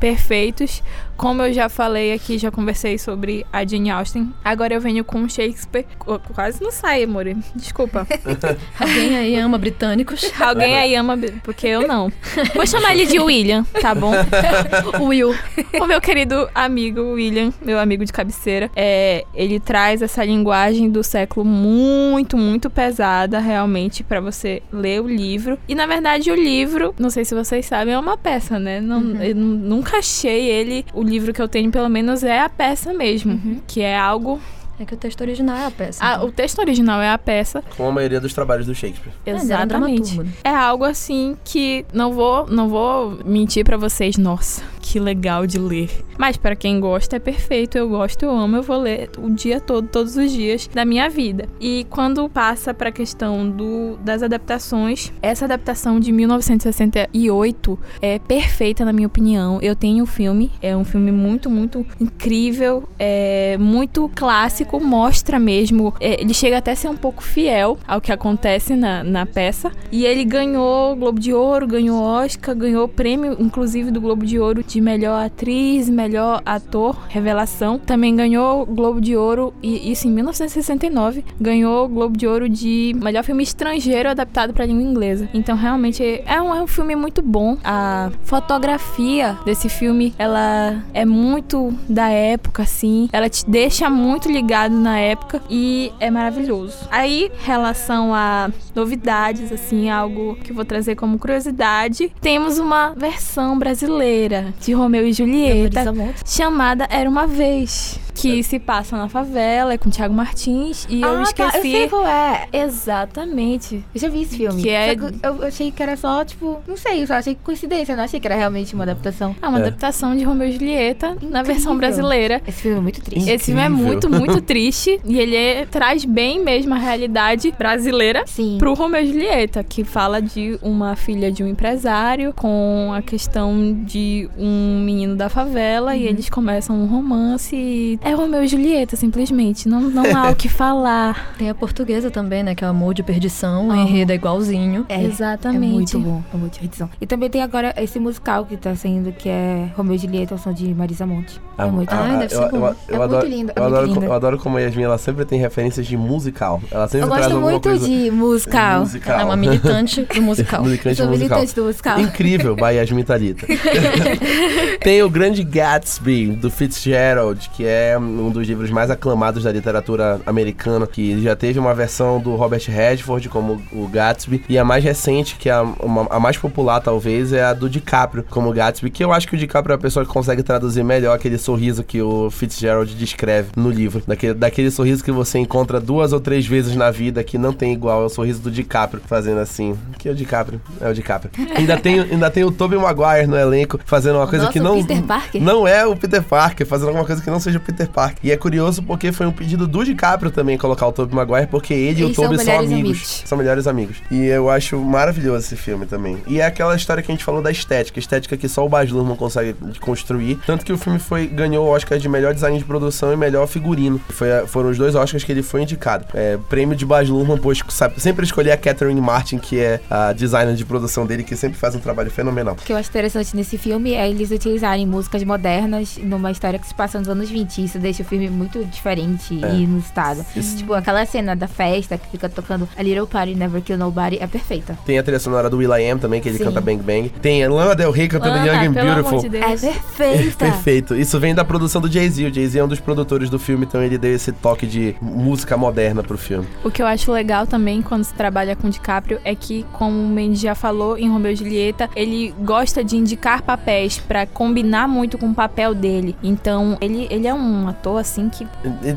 perfeitos. Como eu já falei aqui, já conversei sobre a Jane Austen. Agora eu venho com Shakespeare. Qu- Quase não sai, amor. Desculpa. Alguém aí ama britânicos? Alguém aí ama, porque eu não. Vou chamar ele de William, tá bom? Will. O meu querido amigo William, meu amigo de cabeceira, é, ele traz essa linguagem do século muito, muito pesada, realmente, pra você ler o livro. E na verdade, o livro, não sei se vocês sabem, é uma peça, né? Não, Eu nu- nunca achei ele. O livro que eu tenho, pelo menos, é a peça mesmo, que é algo. É que o texto original é a peça. Ah, o texto original é a peça. Com a maioria dos trabalhos do Shakespeare. É, Exatamente. né? É algo assim que não vou, não vou mentir pra vocês, nossa, que legal de ler. Mas pra quem gosta é perfeito, eu gosto, eu amo, eu vou ler o dia todo, todos os dias da minha vida. E quando passa pra questão do das adaptações, essa adaptação de 1968 é perfeita na minha opinião. Eu tenho o filme, é um filme muito, muito incrível, é muito clássico, mostra mesmo, é, ele chega até a ser um pouco fiel ao que acontece na, na peça. E ele ganhou Globo de Ouro, ganhou Oscar, ganhou prêmio, inclusive do Globo de Ouro de melhor atriz, melhor ator, revelação. Também ganhou Globo de Ouro, e isso em 1969, ganhou Globo de Ouro de melhor filme estrangeiro adaptado para língua inglesa. Então realmente é um, é um filme muito bom. A fotografia desse filme, ela é muito da época, assim. Ela te deixa muito ligado na época e é maravilhoso. Aí, relação a novidades, assim, algo que eu vou trazer como curiosidade, temos uma versão brasileira de Romeu e Julieta chamada Era Uma Vez. Que se passa na favela, é com Thiago Martins. E eu ah, tá, eu esqueci. sei qual é. Exatamente. Eu já vi esse filme. Que é- Só que eu achei que era só, tipo, não sei, eu só achei coincidência, eu não achei que era realmente uma adaptação. É uma É. adaptação de Romeu e Julieta na versão Incrível. brasileira. Esse filme é muito triste. Esse filme é Incrível. muito, muito triste. E ele é- traz bem mesmo a realidade brasileira Sim. pro Romeu e Julieta, que fala de uma filha de um empresário com a questão de um menino da favela e eles começam um romance e é Romeu e Julieta, simplesmente. Não, não há o que falar. Tem a portuguesa também, né? Que é Amor de Perdição. O Amo. enredo é igualzinho. É, Exatamente. É muito bom, é muito repetição. E também tem agora esse musical que tá saindo, que é Romeu e Julieta, ao som de Marisa Monte. É muito Ah, bom. deve ser eu, bom. eu- eu É muito lindo, é eu, muito adoro, lindo. eu adoro como a Yasmin, ela sempre tem referências de musical. Ela sempre Eu traz gosto muito coisa... de musical. musical. Ela é uma militante do musical. Eu Militante sou musical. militante do musical. Incrível, by Yasmin Talita. Tem o Grande Gatsby, do Fitzgerald, que é um dos livros mais aclamados da literatura americana, que já teve uma versão do Robert Redford como o Gatsby, e a mais recente, que é a, uma- a mais popular talvez, é a do DiCaprio como Gatsby, que eu acho que o DiCaprio é a pessoa que consegue traduzir melhor aquele sorriso que o Fitzgerald descreve no livro. Daquele, daquele sorriso que você encontra duas ou três vezes na vida, que não tem igual, é o sorriso do DiCaprio, fazendo assim. Que é o DiCaprio, é o DiCaprio. ainda, tem, ainda tem o Tobey Maguire no elenco, fazendo uma coisa Nossa, que o não... Peter Parker? Não é o Peter Parker, fazendo alguma coisa que não seja o Peter Parker. E é curioso porque foi um pedido do DiCaprio também colocar o Tobey Maguire, porque ele e o são Tobey são melhores amigos. amigos. São melhores amigos. E eu acho maravilhoso esse filme também. E é aquela história que a gente falou da estética, estética que só o Baz Luhrmann consegue construir. Tanto que o filme foi ganhou o Oscar de melhor design de produção e melhor figurino. Foi, foram os dois Oscars que ele foi indicado. É, prêmio de Baz Luhrmann, pois sabe, sempre escolher a Catherine Martin, que é a designer de produção dele, que sempre faz um trabalho fenomenal. O que eu acho interessante nesse filme é eles utilizarem músicas modernas numa história que se passa nos anos 20. Isso deixa o filme muito diferente É. e inusitado. Isso. Tipo, aquela cena da festa que fica tocando A Little Party Never Kill Nobody é perfeita. Tem a trilha sonora do Will.i.am também, que ele Sim. canta Bang Bang. Tem a Lana Del Rey cantando Ana, Young and Beautiful. de. É perfeita. Perfeito. Isso vem da produção do Jay-Z. O Jay-Z é um dos produtores do filme, então ele deu esse toque de música moderna pro filme. O que eu acho legal também quando se trabalha com DiCaprio é que, como o Mendes já falou em Romeu e Julieta, ele gosta de indicar papéis pra combinar muito com o papel dele. Então, ele, ele é um ator assim que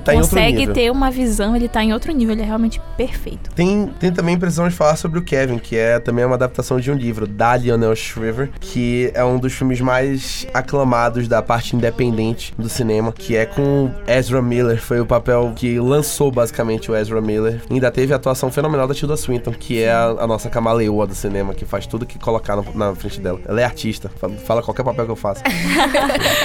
tá consegue ter uma visão, ele tá em outro nível, ele é realmente perfeito. Tem, tem também precisamos falar sobre o Kevin, que é também uma adaptação de um livro, da Lionel Shriver, que é um dos filmes mais aclamados da parte independente do cinema, que é com Ezra Miller. Foi o papel que lançou basicamente o Ezra Miller. Ainda teve a atuação fenomenal da Tilda Swinton, que é a, a nossa camaleoa do cinema, que faz tudo que colocar no- na frente dela. Ela é artista, fala, fala qualquer papel que eu faço.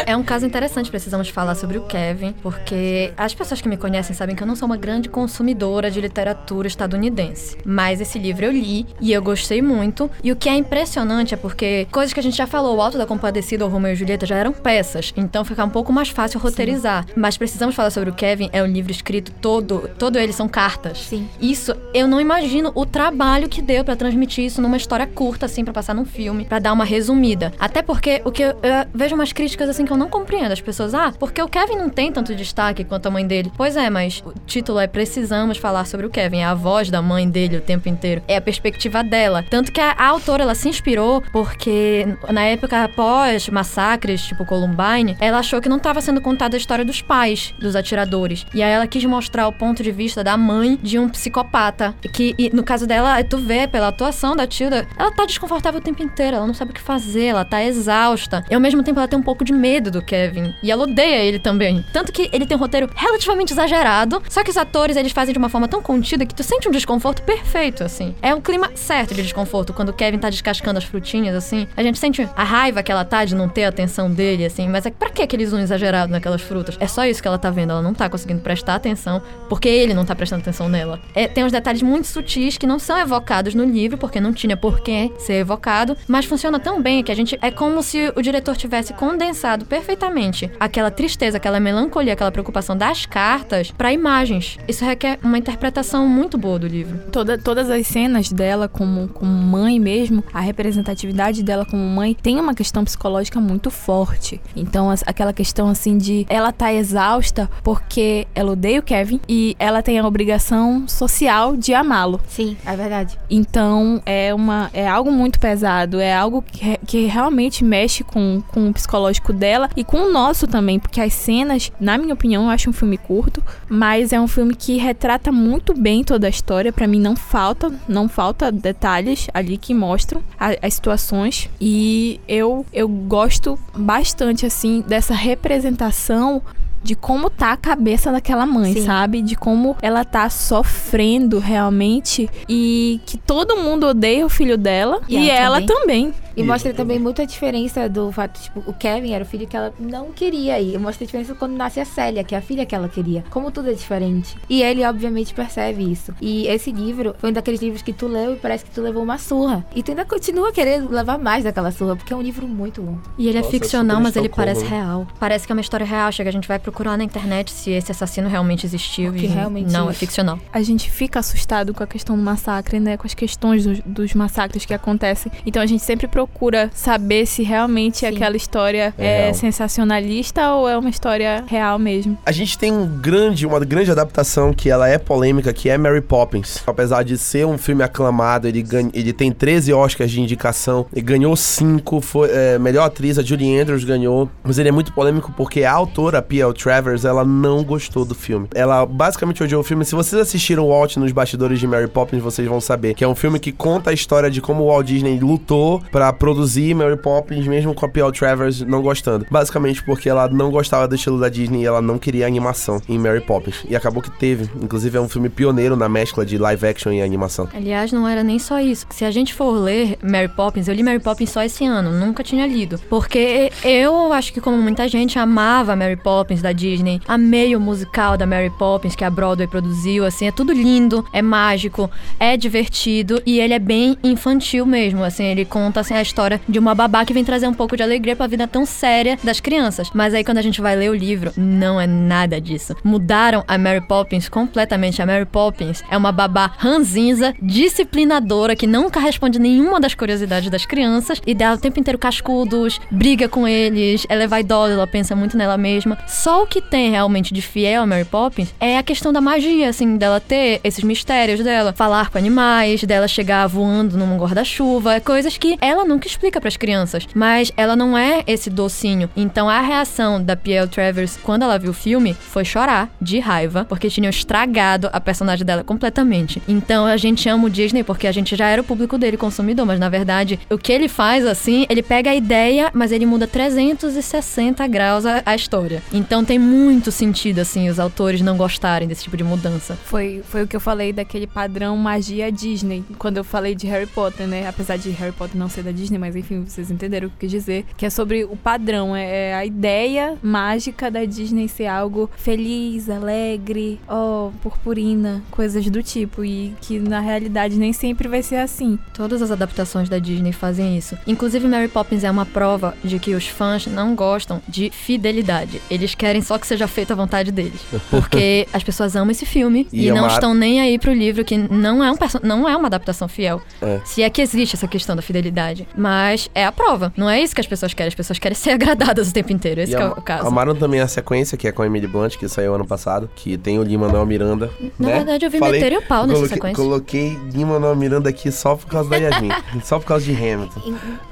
É um caso interessante, precisamos falar sobre o Kevin. Kevin, porque as pessoas que me conhecem sabem que eu não sou uma grande consumidora de literatura estadunidense. Mas esse livro eu li e eu gostei muito. E o que é impressionante é porque coisas que a gente já falou, o Alto da Compadecida ou Romeu e Julieta já eram peças, então fica um pouco mais fácil roteirizar. Sim. Mas precisamos falar sobre o Kevin, é um livro escrito todo, todo ele são cartas. Sim. Isso, eu não imagino o trabalho que deu para transmitir isso numa história curta assim para passar num filme, para dar uma resumida. Até porque o que eu, eu vejo umas críticas assim que eu não compreendo. As pessoas, ah, porque o Kevin não tem tanto destaque quanto a mãe dele. Pois é, mas o título é Precisamos falar sobre o Kevin. É a voz da mãe dele o tempo inteiro. É a perspectiva dela. Tanto que a, a autora, ela se inspirou porque na época após massacres, tipo Columbine, ela achou que não estava sendo contada a história dos pais dos atiradores. E aí ela quis mostrar o ponto de vista da mãe de um psicopata. Que, e, no caso dela, tu vê pela atuação da Tilda, ela tá desconfortável o tempo inteiro, ela não sabe o que fazer, ela tá exausta. E ao mesmo tempo ela tem um pouco de medo do Kevin. E ela odeia ele também. Tanto que ele tem um roteiro relativamente exagerado, só que os atores eles fazem de uma forma tão contida que tu sente um desconforto perfeito, assim. É um clima certo de desconforto quando o Kevin tá descascando as frutinhas, assim. A gente sente a raiva que ela tá de não ter a atenção dele, assim. Mas é pra que aquele zoom exagerado naquelas frutas? É só isso que ela tá vendo. Ela não tá conseguindo prestar atenção porque ele não tá prestando atenção nela. É, tem uns detalhes muito sutis que não são evocados no livro, porque não tinha por que ser evocado, mas funciona tão bem que a gente. É como se o diretor tivesse condensado perfeitamente aquela tristeza, aquela melancolia, aquela preocupação das cartas para imagens. Isso requer uma interpretação muito boa do livro. Toda, todas as cenas dela como, como mãe mesmo, a representatividade dela como mãe tem uma questão psicológica muito forte. Então, as, aquela questão assim de ela tá exausta porque ela odeia o Kevin e ela tem a obrigação social de amá-lo. Sim, é verdade. Então, é uma é algo muito pesado, é algo que, que realmente mexe com, com o psicológico dela e com o nosso também, porque as cenas, na minha opinião, eu acho um filme curto, mas é um filme que retrata muito bem toda a história. Para mim não falta, não falta detalhes ali que mostram a, as situações e eu eu gosto bastante assim dessa representação de como tá a cabeça daquela mãe, Sim. sabe? De como ela tá sofrendo realmente e que todo mundo odeia o filho dela e, e ela, também. também. E mostra também muita diferença do fato, tipo, o Kevin era o filho que ela não queria. E mostra a diferença quando nasce a Célia, que é a filha que ela queria. Como tudo é diferente. E ele, obviamente, percebe isso. E esse livro foi um daqueles livros que tu leu e parece que tu levou uma surra. E tu ainda continua querendo levar mais daquela surra, porque é um livro muito bom. E ele é Nossa, é ficcional, mas ele parece real. Parece que é uma história real. Chega, a gente vai procurar na internet se esse assassino realmente existiu. Que realmente não, é ficcional. A gente fica assustado com a questão do massacre, né? Com as questões dos, dos massacres que acontecem. Então a gente sempre procura procura saber se realmente Sim. aquela história é, é sensacionalista ou é uma história real mesmo. A gente tem um grande, uma grande adaptação que ela é polêmica, que é Mary Poppins. Apesar de ser um filme aclamado, ele, ganha, ele tem 13 Oscars de indicação, e ganhou 5, foi é, melhor atriz, a Julie Andrews ganhou, mas ele é muito polêmico porque a autora, P.L. Travers, ela não gostou do filme. Ela basicamente odiou o filme. Se vocês assistiram o Walt nos bastidores de Mary Poppins, vocês vão saber que é um filme que conta a história de como o Walt Disney lutou para produzir Mary Poppins, mesmo com a P.L. Travers não gostando. Basicamente porque ela não gostava do estilo da Disney e ela não queria animação em Mary Poppins. E acabou que teve. Inclusive é um filme pioneiro na mescla de live action e animação. Aliás, não era nem só isso. Se a gente for ler Mary Poppins, eu li Mary Poppins só esse ano, nunca tinha lido. Porque eu acho que como muita gente amava Mary Poppins da Disney, amei o musical da Mary Poppins que a Broadway produziu, assim, é tudo lindo, é mágico, é divertido e ele é bem infantil mesmo, assim, ele conta assim a história de uma babá que vem trazer um pouco de alegria pra vida tão séria das crianças. Mas aí quando a gente vai ler o livro, não é nada disso. Mudaram a Mary Poppins completamente. A Mary Poppins é uma babá ranzinza, disciplinadora, que nunca responde nenhuma das curiosidades das crianças e dá o tempo inteiro cascudos, briga com eles, ela é vaidosa, ela pensa muito nela mesma. Só o que tem realmente de fiel a Mary Poppins é a questão da magia, assim, dela ter esses mistérios dela, falar com animais, dela chegar voando num guarda-chuva, coisas que ela nunca explica para as crianças, mas ela não é esse docinho. Então a reação da Piel Travers quando ela viu o filme foi chorar de raiva, porque tinham estragado a personagem dela completamente. Então a gente ama o Disney porque a gente já era o público dele consumidor, mas na verdade o que ele faz assim, ele pega a ideia, mas ele muda 360 graus a, a história. Então tem muito sentido assim os autores não gostarem desse tipo de mudança. Foi, foi o que eu falei daquele padrão magia Disney, quando eu falei de Harry Potter, né? Apesar de Harry Potter não ser da Disney, mas enfim, vocês entenderam o que eu quis dizer. Que é sobre o padrão, é, é a ideia mágica da Disney ser algo feliz, alegre, ó, purpurina, coisas do tipo. E que na realidade nem sempre vai ser assim. Todas as adaptações da Disney fazem isso. Inclusive, Mary Poppins é uma prova de que os fãs não gostam de fidelidade. Eles querem só que seja feita a vontade deles. Porque as pessoas amam esse filme E e, é não uma- estão nem aí pro livro, que não é, um perso- não é uma adaptação fiel. É. Se é que existe essa questão da fidelidade. Mas é a prova. Não é isso que as pessoas querem. As pessoas querem ser agradadas o tempo inteiro. Esse E que é o caso. Amaram também a sequência, que é com a Emily Blunt, que saiu ano passado, que tem o Lin-Manuel Miranda. Na né? verdade, eu vi Falei- meter o pau nessa coloquei, sequência. Coloquei Lin-Manuel Miranda aqui só por causa da Yasmin. só por causa de Hamilton.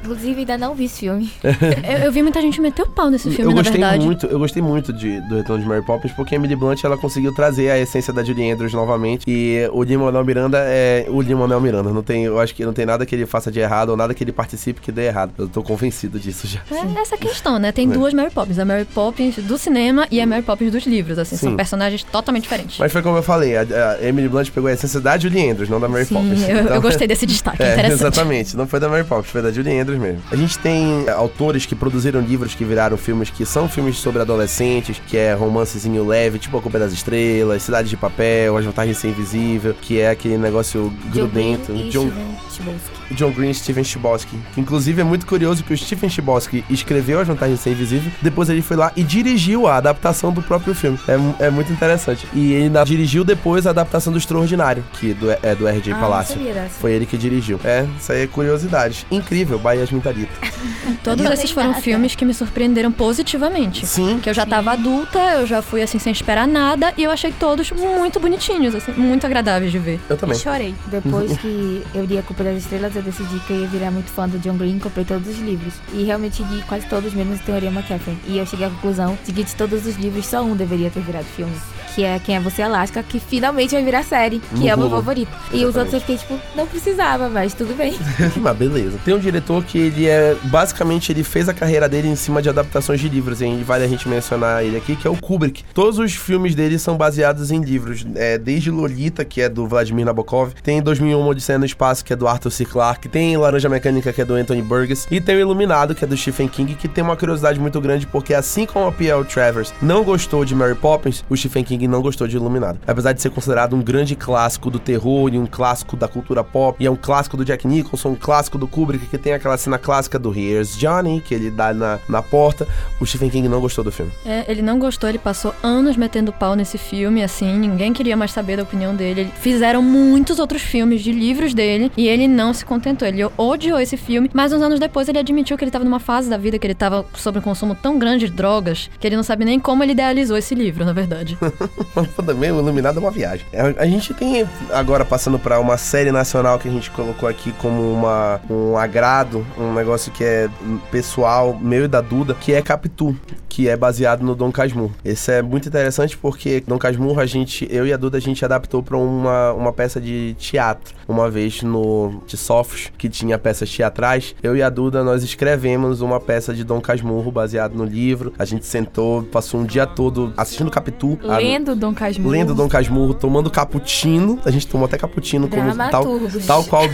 Inclusive, ainda não vi esse filme. Eu, eu vi muita gente meter o pau nesse filme, eu na gostei verdade. muito, eu gostei muito de, do Retorno de Mary Poppins, porque a Emily Blunt ela conseguiu trazer a essência da Julie Andrews novamente. E o Lin-Manuel Miranda é o Lin-Manuel Miranda. Não tem, eu acho que não tem nada que ele faça de errado ou nada que ele participe que dê errado. Eu tô convencido disso já. É essa questão, né? Tem É. duas Mary Poppins. A Mary Poppins do cinema e a Mary Poppins dos livros, assim. Sim. São personagens totalmente diferentes. Mas foi como eu falei, a, a Emily Blunt pegou a essência da Julie Andrews, não da Mary Sim, Poppins. eu, Então- eu gostei desse destaque, É, interessante. exatamente. Não foi da Mary Poppins, foi da Julie Andrews mesmo. A gente tem autores que produziram livros que viraram filmes que são filmes sobre adolescentes, que é romancezinho leve, tipo A Culpa das Estrelas, Cidade de Papel, As Vantagens de Ser Invisível, que é aquele negócio grudento. John John, Green e Steven Chbosky. John Green e Steven Chbosky. Que inclusive é muito curioso que o Steven Chbosky escreveu As Vantagens de Ser Invisível, depois ele foi lá e dirigiu a adaptação do próprio filme. É, é muito interessante. E ele ainda dirigiu depois a adaptação do Extraordinário, que do, é do R.J. Ah, Palácio. Foi ele que dirigiu. É, isso aí é curiosidade. Incrível, Bahia Mintarita. Todos esses foram filmes que me surpreenderam positivamente. Sim. Que eu já tava adulta, eu já fui assim sem esperar nada e eu achei todos muito bonitinhos, assim, muito agradáveis de ver. Eu também. Chorei. Depois que eu li A Culpa das Estrelas, eu decidi que eu ia virar muito fã do John Green, comprei todos os livros. E realmente li quase todos, menos Teoria McCaffrey. E eu cheguei à conclusão de que de todos os livros, só um deveria ter virado filme. Que é Quem é Você Alaska, que finalmente vai virar série, que No é o meu favorito. E os outros eu fiquei tipo, não precisava, mas tudo bem. Mas beleza. Tem um diretor que ele é. Basicamente, ele fez a carreira dele em cima de adaptações de livros. E vale a gente mencionar ele aqui, que é o Kubrick. Todos os filmes dele são baseados em livros. É, desde Lolita, que é do Vladimir Nabokov. Tem 2001 Odisseia no Espaço, que é do Arthur C. Clarke. Tem Laranja Mecânica, que é do Anthony Burgess. E tem o Iluminado, que é do Stephen King, que tem uma curiosidade muito grande, porque assim como a P.L. Travers não gostou de Mary Poppins, o Stephen King não gostou de Iluminado. Apesar de ser considerado um grande clássico do terror e um clássico da cultura pop, e é um clássico do Jack Nicholson, um clássico do Kubrick, que tem aquela cena clássica do Here's Johnny, que ele dá na, na porta, o Stephen King não gostou do filme. É, ele não gostou, ele passou anos metendo pau nesse filme, assim, ninguém queria mais saber da opinião dele. Ele- Fizeram muitos outros filmes de livros dele e ele não se contentou. Ele odiou esse filme, mas uns anos depois ele admitiu que ele tava numa fase da vida que ele tava sob um consumo tão grande de drogas que ele não sabe nem como ele idealizou esse livro, na verdade. Também o Iluminado é uma viagem. É, A gente tem agora passando pra uma série nacional que a gente colocou aqui como uma, um agrado, um negócio que é pessoal, meu e da Duda, que é Capitu, que é baseado no Dom Casmurro. Esse é muito interessante porque Dom Casmurro, a gente, eu e a Duda, a gente adaptou pra uma, uma peça de teatro. Uma vez no Sofos, que tinha peças teatrais, eu e a Duda, nós escrevemos uma peça de Dom Casmurro baseado no livro. A gente sentou, passou um dia todo assistindo Capitu. a- Lendo Dom Casmurro. Lendo Dom Casmurro, tomando cappuccino. A gente tomou até cappuccino como tal, tal qual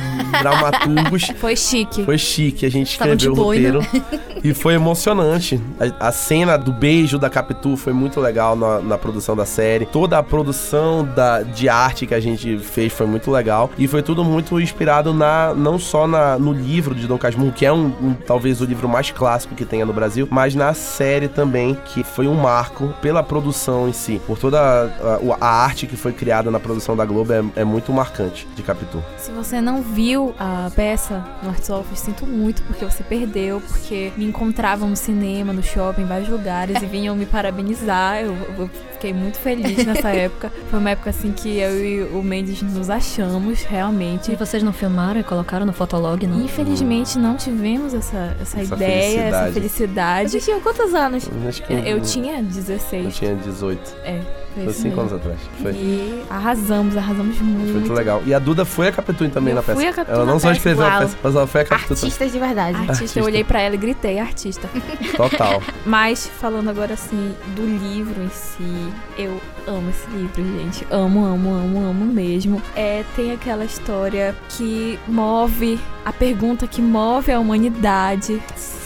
dramaturgos. Foi chique. Foi chique, a gente Estavam escreveu o roteiro. e foi emocionante. A, a cena do beijo da Capitu foi muito legal na, na produção da série. Toda a produção da, de arte que a gente fez foi muito legal. E foi tudo muito inspirado na não só na, no livro de Dom Casmurro, que é um, um- talvez o livro mais clássico que tenha no Brasil, mas na série também, que foi um marco pela produção em si. Por toda a, a- a arte que foi criada na produção da Globo é, é muito marcante de Capitu. Se você não viu a peça no Arts Office, sinto muito porque você perdeu, porque me encontravam no cinema, no shopping, em vários lugares e vinham me parabenizar. Eu, eu fiquei muito feliz nessa época. Foi uma época assim que eu e o Mendes nos achamos realmente. E vocês não filmaram e colocaram no Fotolog, não? Infelizmente não tivemos essa, essa, Essa ideia, essa felicidade. felicidade. Vocês tinham quantos anos? Acho que Eu tinha 16. eu tinha 18. É, Foi Isso cinco mesmo. anos atrás. Foi. E arrasamos, arrasamos Foi muito. muito legal. E a Duda foi a Capitu também Eu na peça. fui a Capitu ela não só escreveu a peça, mas ela foi a Capitu também. Artistas de verdade. Artista, Artista. eu olhei pra ela e gritei, artista. Total. Mas falando agora assim do livro em si, eu amo esse livro, gente. Amo, amo, amo, amo mesmo. É, tem aquela história que move a pergunta que move a humanidade. Sim.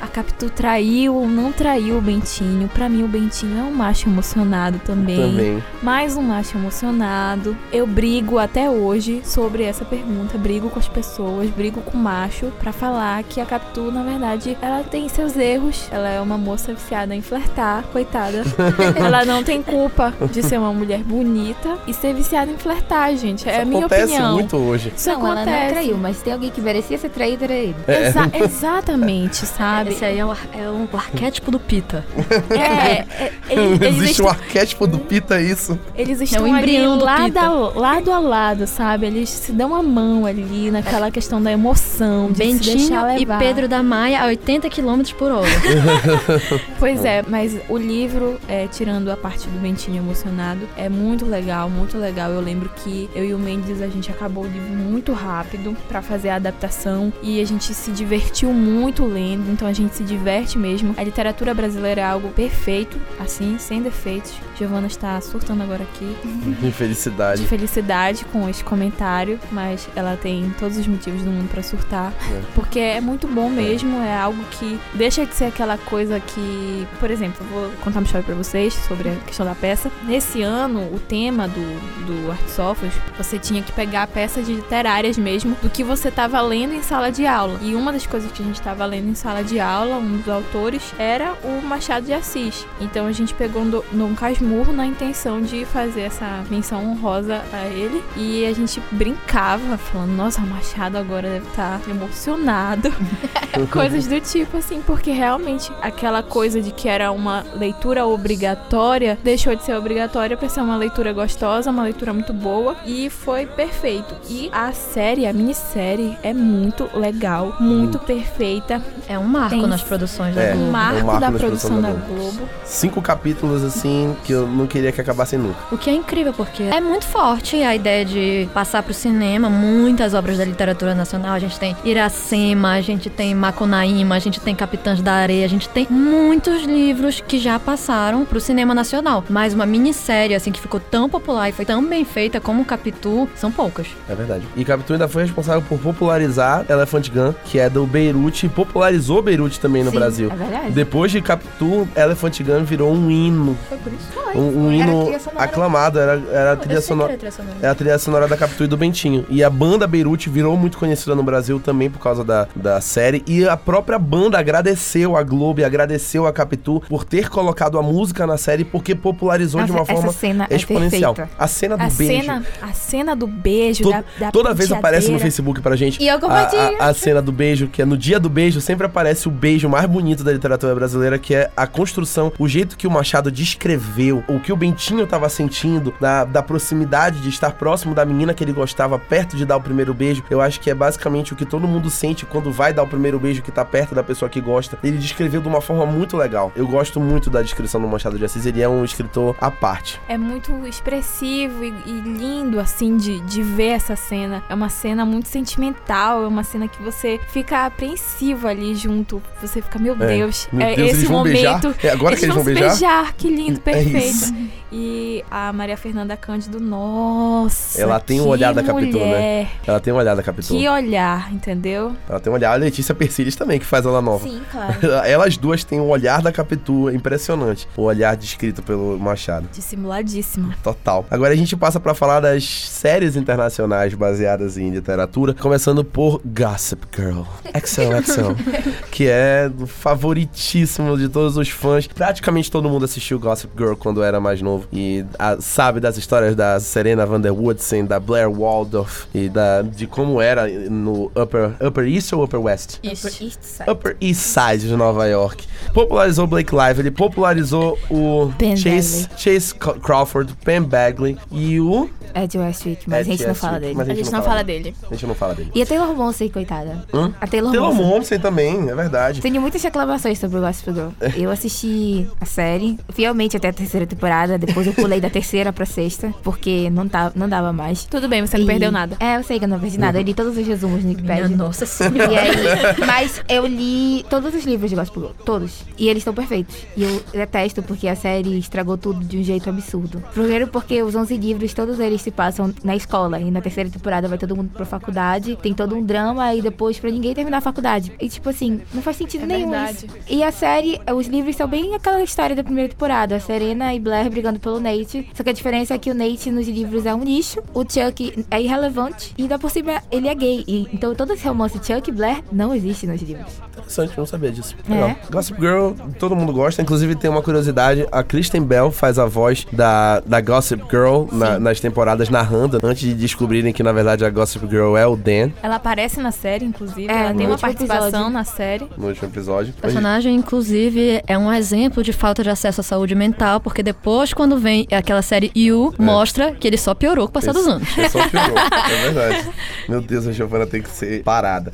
A Capitu traiu ou não traiu o Bentinho? Pra mim, o Bentinho é um macho emocionado também. Também. Mais um macho emocionado. Eu brigo até hoje sobre essa pergunta. Brigo com as pessoas, brigo com o macho pra falar que a Capitu, na verdade, ela tem seus erros. Ela é uma moça viciada em flertar, coitada. ela não tem culpa de ser uma mulher bonita e ser viciada em flertar, gente. É Isso a minha acontece opinião. muito hoje. Isso não, ela acontece. não traiu, mas tem alguém que merecia ser traído, era ele. É. Exa- exatamente, sabe? Esse aí é o, é o arquétipo do Pita. É, é, Existe um estão, arquétipo do Pita, isso. eles estão ali embrião do lado Pita. a, lado a lado, sabe? Eles se dão a mão ali naquela questão da emoção, de se Bentinho deixar e levar. Pedro da Maia a 80 km por hora. Pois é, mas o livro, é, tirando a parte do Bentinho emocionado, é muito legal, muito legal. Eu lembro que eu e o Mendes, a gente acabou o livro muito rápido pra fazer a adaptação e a gente se divertiu muito lendo, então a gente se diverte mesmo. A literatura brasileira é algo perfeito, assim, sem defeitos. Giovana está surtando agora aqui de Infelicidade. felicidade com esse comentário, mas ela tem todos os motivos do mundo pra surtar, É. porque é muito bom mesmo, é algo que deixa de ser aquela coisa que, por exemplo, eu vou contar uma história pra vocês sobre a questão da peça. Nesse ano, o tema do, do Artsofos, você tinha que pegar peças literárias mesmo do que você tava lendo em sala de aula. E uma das coisas que a gente tava lendo em sala de aula, um dos autores, era o Machado de Assis. Então a gente pegou um Dom Casmurro na intenção de fazer essa menção honrosa a ele. E a gente brincava, falando, nossa, o Machado agora deve estar emocionado. Coisas do tipo, assim, porque realmente aquela coisa de que era uma leitura obrigatória deixou de ser obrigatória pra ser uma leitura gostosa, uma leitura muito boa. E foi perfeito. E a série, a minissérie, é muito legal, muito perfeita. É um marco Tem- nas produções da É. Um Globo. marco, marco da produção da produções da Globo. Cinco capítulos, assim, que eu não queria que acabassem nunca. O que é incrível, porque é muito forte a ideia de passar pro cinema muitas obras da literatura nacional. A gente tem Iracema, a gente tem Macunaíma, a gente tem Capitães da Areia, a gente tem muitos livros que já passaram pro cinema nacional. Mas uma minissérie, assim, que ficou tão popular e foi tão bem feita como Capitu, são poucas. É verdade. E Capitu ainda foi responsável por popularizar Elephant Gun, que é do Beirute, e popularizou Beirute também no Sim, Brasil. É verdade. Depois de Capitu, Elephant Gun virou um hino. Foi por isso. Um, um Era hino trilha sonora. aclamado, era, era a trilha sonora. É a trilha sonora da Capitu e do Bentinho. E a banda Beirute virou muito conhecida no Brasil também por causa da, da série. E a própria banda agradeceu a Globo e agradeceu a Capitu por ter colocado a música na série porque popularizou de uma Nossa, forma é exponencial. perfeita. a cena do A beijo. cena, a cena do beijo, To- da, da Toda vez aparece no. Facebook pra gente. E eu a, compartilho. a, a cena do beijo, que é no dia do beijo, sempre aparece o beijo mais bonito da literatura brasileira, que é a construção, o jeito que o Machado descreveu, o que o Bentinho tava sentindo, da, da proximidade de estar próximo da menina que ele gostava, perto de dar o primeiro beijo. Eu acho que é basicamente o que todo mundo sente quando vai dar o primeiro beijo, que tá perto da pessoa que gosta. Ele descreveu de uma forma muito legal. Eu gosto muito da descrição do Machado de Assis, ele é um escritor à parte. É muito expressivo e, e lindo, assim, de, de ver essa cena. É uma cena muito sentimental, é uma cena que você fica apreensivo ali junto. Você fica, meu É. Deus, Meu é Deus, esse eles vão beijar? momento. É agora que eles vão se beijar? que lindo, É perfeito. isso. E a Maria Fernanda Cândido, nossa. Ela tem um olhar da Capitu, né? Ela tem uma olhada, Capitu. Que olhar, entendeu? Ela tem um olhar. A Letícia Persiles também, que faz ela nova. Sim, claro. Elas duas têm um olhar da Capitu impressionante. O olhar descrito pelo Machado. Dissimuladíssima. Total. Agora a gente passa pra falar das séries internacionais baseadas em literatura, começando por Gossip Girl. XOXO, que é o favoritíssimo de todos os fãs. Praticamente todo mundo assistiu Gossip Girl quando era mais novo e ah, sabe das histórias da Serena Van der Woodsen, da Blair Waldorf e da, de como era no Upper, Upper East ou Upper West? Upper East Side. Upper East Side de Nova York. Popularizou Blake Lively, popularizou o Penn Chase, Chase Crawford, Pam Bagley e o. Ed Westwick, mas Ed a gente não Westwick, fala dele. mas A gente não fala dele. A gente não fala dele. E a Taylor Momsen, coitada. Hã? A Taylor, Taylor. Momsen também. É verdade. Tenho muitas reclamações sobre o Gossip Girl. Eu assisti a série, fielmente até a terceira temporada, depois eu pulei da terceira pra sexta, porque não, tá, não dava mais. Tudo bem, você não E- perdeu nada. É, eu sei que eu não perdi nada. Eu li todos os resumos no Minha Wikipedia. nossa senhora. E aí, mas eu li todos os livros de Gospel Girl, todos. E eles estão perfeitos. E eu detesto porque a série estragou tudo de um jeito absurdo. Primeiro porque os 11 livros, todos eles se passam na escola. E na terceira temporada vai todo mundo pra faculdade. Tem todo um drama e depois pra ninguém terminar a faculdade. E tipo assim, não faz sentido É nenhum verdade. isso. E a série, os livros são bem aquela história da primeira temporada. A Serena e Blair brigando pelo Nate. Só que a diferença é que o Nate nos livros é um lixo. O Chuck é irrelevante. E ainda por cima ele é gay. E, então todo esse romance Chuck e Blair não existe nos livros. Interessante, não sabia disso. É. Legal. Gossip Girl, todo mundo gosta. Inclusive, tem uma curiosidade: a Kristen Bell faz a voz da, da Gossip Girl na- nas temporadas narrando, antes de descobrirem que, na verdade, a Gossip Girl é o Dan Ela aparece na série, inclusive. É, ela tem uma participação episódio. na série. No último episódio. O personagem, inclusive, é um exemplo de falta de acesso à saúde mental, porque depois, quando vem aquela série You, mostra que ele só piorou com o passar dos anos. É só piorou, é verdade. Meu Deus, a Giovanna tem que ser parada.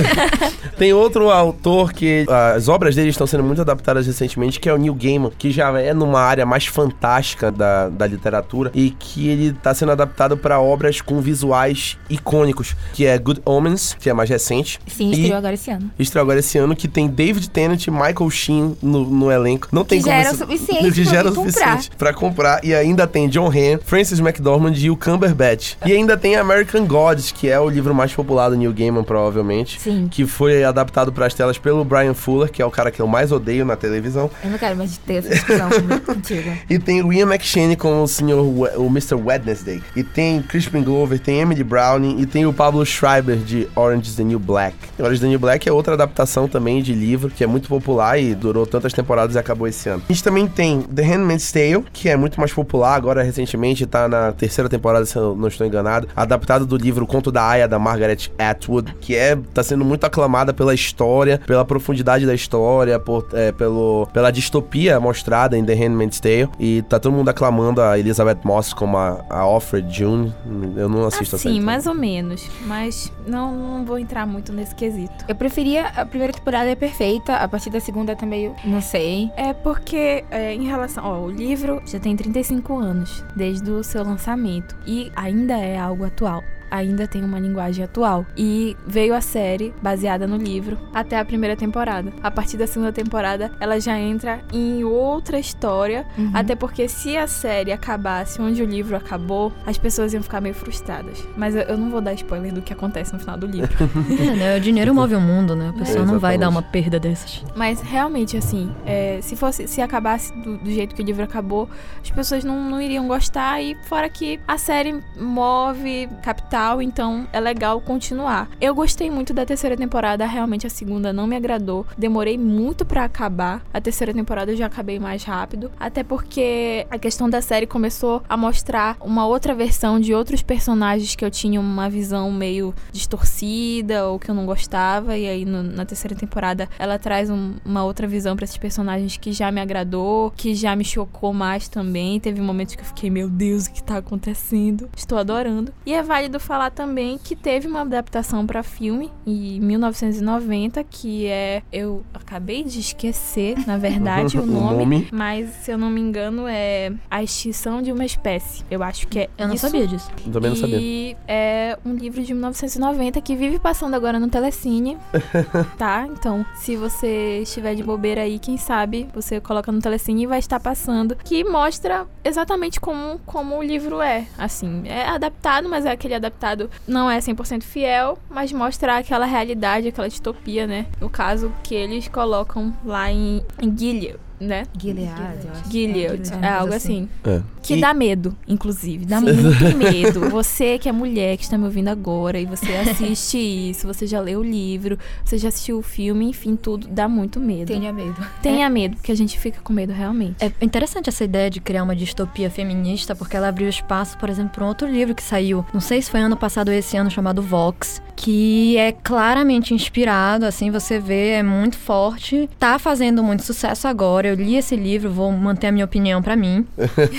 tem outro autor que as obras dele estão sendo muito adaptadas recentemente, que é o Neil Gaiman, que já é numa área mais fantástica da, da literatura e que ele está sendo adaptado para obras com visuais icônicos, que é Good Omens, que é mais recente. Sim, e estreou agora esse ano. Agora esse ano, que tem David Tennant e Michael Sheen no, no elenco. Não tem Que como já era você- o suficiente que pra já era o comprar. suficiente pra comprar. E ainda tem John Hamm, Francis McDormand e o Cumberbatch. E ainda tem American Gods, que é o livro mais popular do Neil Gaiman, provavelmente. Sim. Que foi adaptado pras telas pelo Brian Fuller, que é o cara que eu mais odeio na televisão. Eu não quero mais ter essa discussão contigo. E tem o Ian McShane como o senhor, o Mr. Wednesday. E tem Crispin Glover, tem Emily Browning e tem o Pablo Schreiber de Orange is the New Black. Orange is the New Black é outra adaptação também de livro, que é muito popular e durou tantas temporadas e acabou esse ano. A gente também tem The Handmaid's Tale, que é muito mais popular, agora recentemente tá na terceira temporada, se eu não estou enganado, adaptado do livro Conto da Aya, da Margaret Atwood, que é, tá sendo muito aclamada pela história, pela profundidade da história, por, é, pelo, pela distopia mostrada em The Handmaid's Tale, e tá todo mundo aclamando a Elizabeth Moss como a, a Offred June. Eu não assisto a série. Sim, toda. mais ou menos. Mas não, não vou entrar muito nesse quesito. Eu preferia. A primeira temporada é perfeita, a partir da segunda tá meio. Não sei. É porque, é, em relação. Ó, o livro já tem 35 anos desde o seu lançamento. E ainda é algo atual. Ainda tem uma linguagem atual. E veio a série baseada no livro até a primeira temporada. A partir da segunda temporada, ela já entra em outra história. Uhum. Até porque se a série acabasse onde o livro acabou, as pessoas iam ficar meio frustradas. Mas eu, eu não vou dar spoiler do que acontece no final do livro. É, né? O dinheiro move o mundo, né? A pessoa não vai dar uma perda dessas. Mas realmente, assim, é, se fosse, se acabasse do, do jeito que o livro acabou, as pessoas não, não iriam gostar. E fora que a série move capital, então é legal continuar. Eu gostei muito da terceira temporada, realmente a segunda não me agradou. Demorei muito pra acabar. A terceira temporada eu já acabei mais rápido. Até porque a questão da série começou a mostrar uma outra versão de outros personagens que eu tinha uma visão meio distorcida ou que eu não gostava. E aí no- na terceira temporada ela traz um- uma outra visão pra esses personagens que já me agradou, que já me chocou mais também. Teve momentos que eu fiquei, meu Deus, o que tá acontecendo? Estou adorando. E é válido falar também que teve uma adaptação pra filme em 1990, que é. Eu acabei de esquecer, na verdade, o O nome, nome. Mas se eu não me engano, é A Extinção de uma Espécie. Eu acho que é. Eu não isso. sabia disso. Eu também não sabia. E é um livro de 1990 que vive passando agora no Telecine. tá? Então, se você estiver de bobeira aí, quem sabe você coloca no Telecine e vai estar passando. Que mostra exatamente como, como o livro é. Assim, é adaptado, mas é aquele adaptado não é 100% fiel, mas mostra aquela realidade, aquela distopia, né? No caso que eles colocam lá em, Gilead, né? Gilead, eu acho. Gilead, é, algo assim. É. Que E- dá medo, inclusive. Dá muito medo. Você que é mulher, que está me ouvindo agora, e você assiste isso, você já leu o livro, você já assistiu o filme, enfim, tudo, dá muito medo. Tenha medo. Tenha medo, porque a gente fica com medo realmente. É interessante essa ideia de criar uma distopia feminista, porque ela abriu espaço, por exemplo, para um outro livro que saiu, não sei se foi ano passado ou esse ano, chamado Vox, que é claramente inspirado, assim, você vê, é muito forte, tá fazendo muito sucesso agora. Eu li esse livro, vou manter a minha opinião pra mim.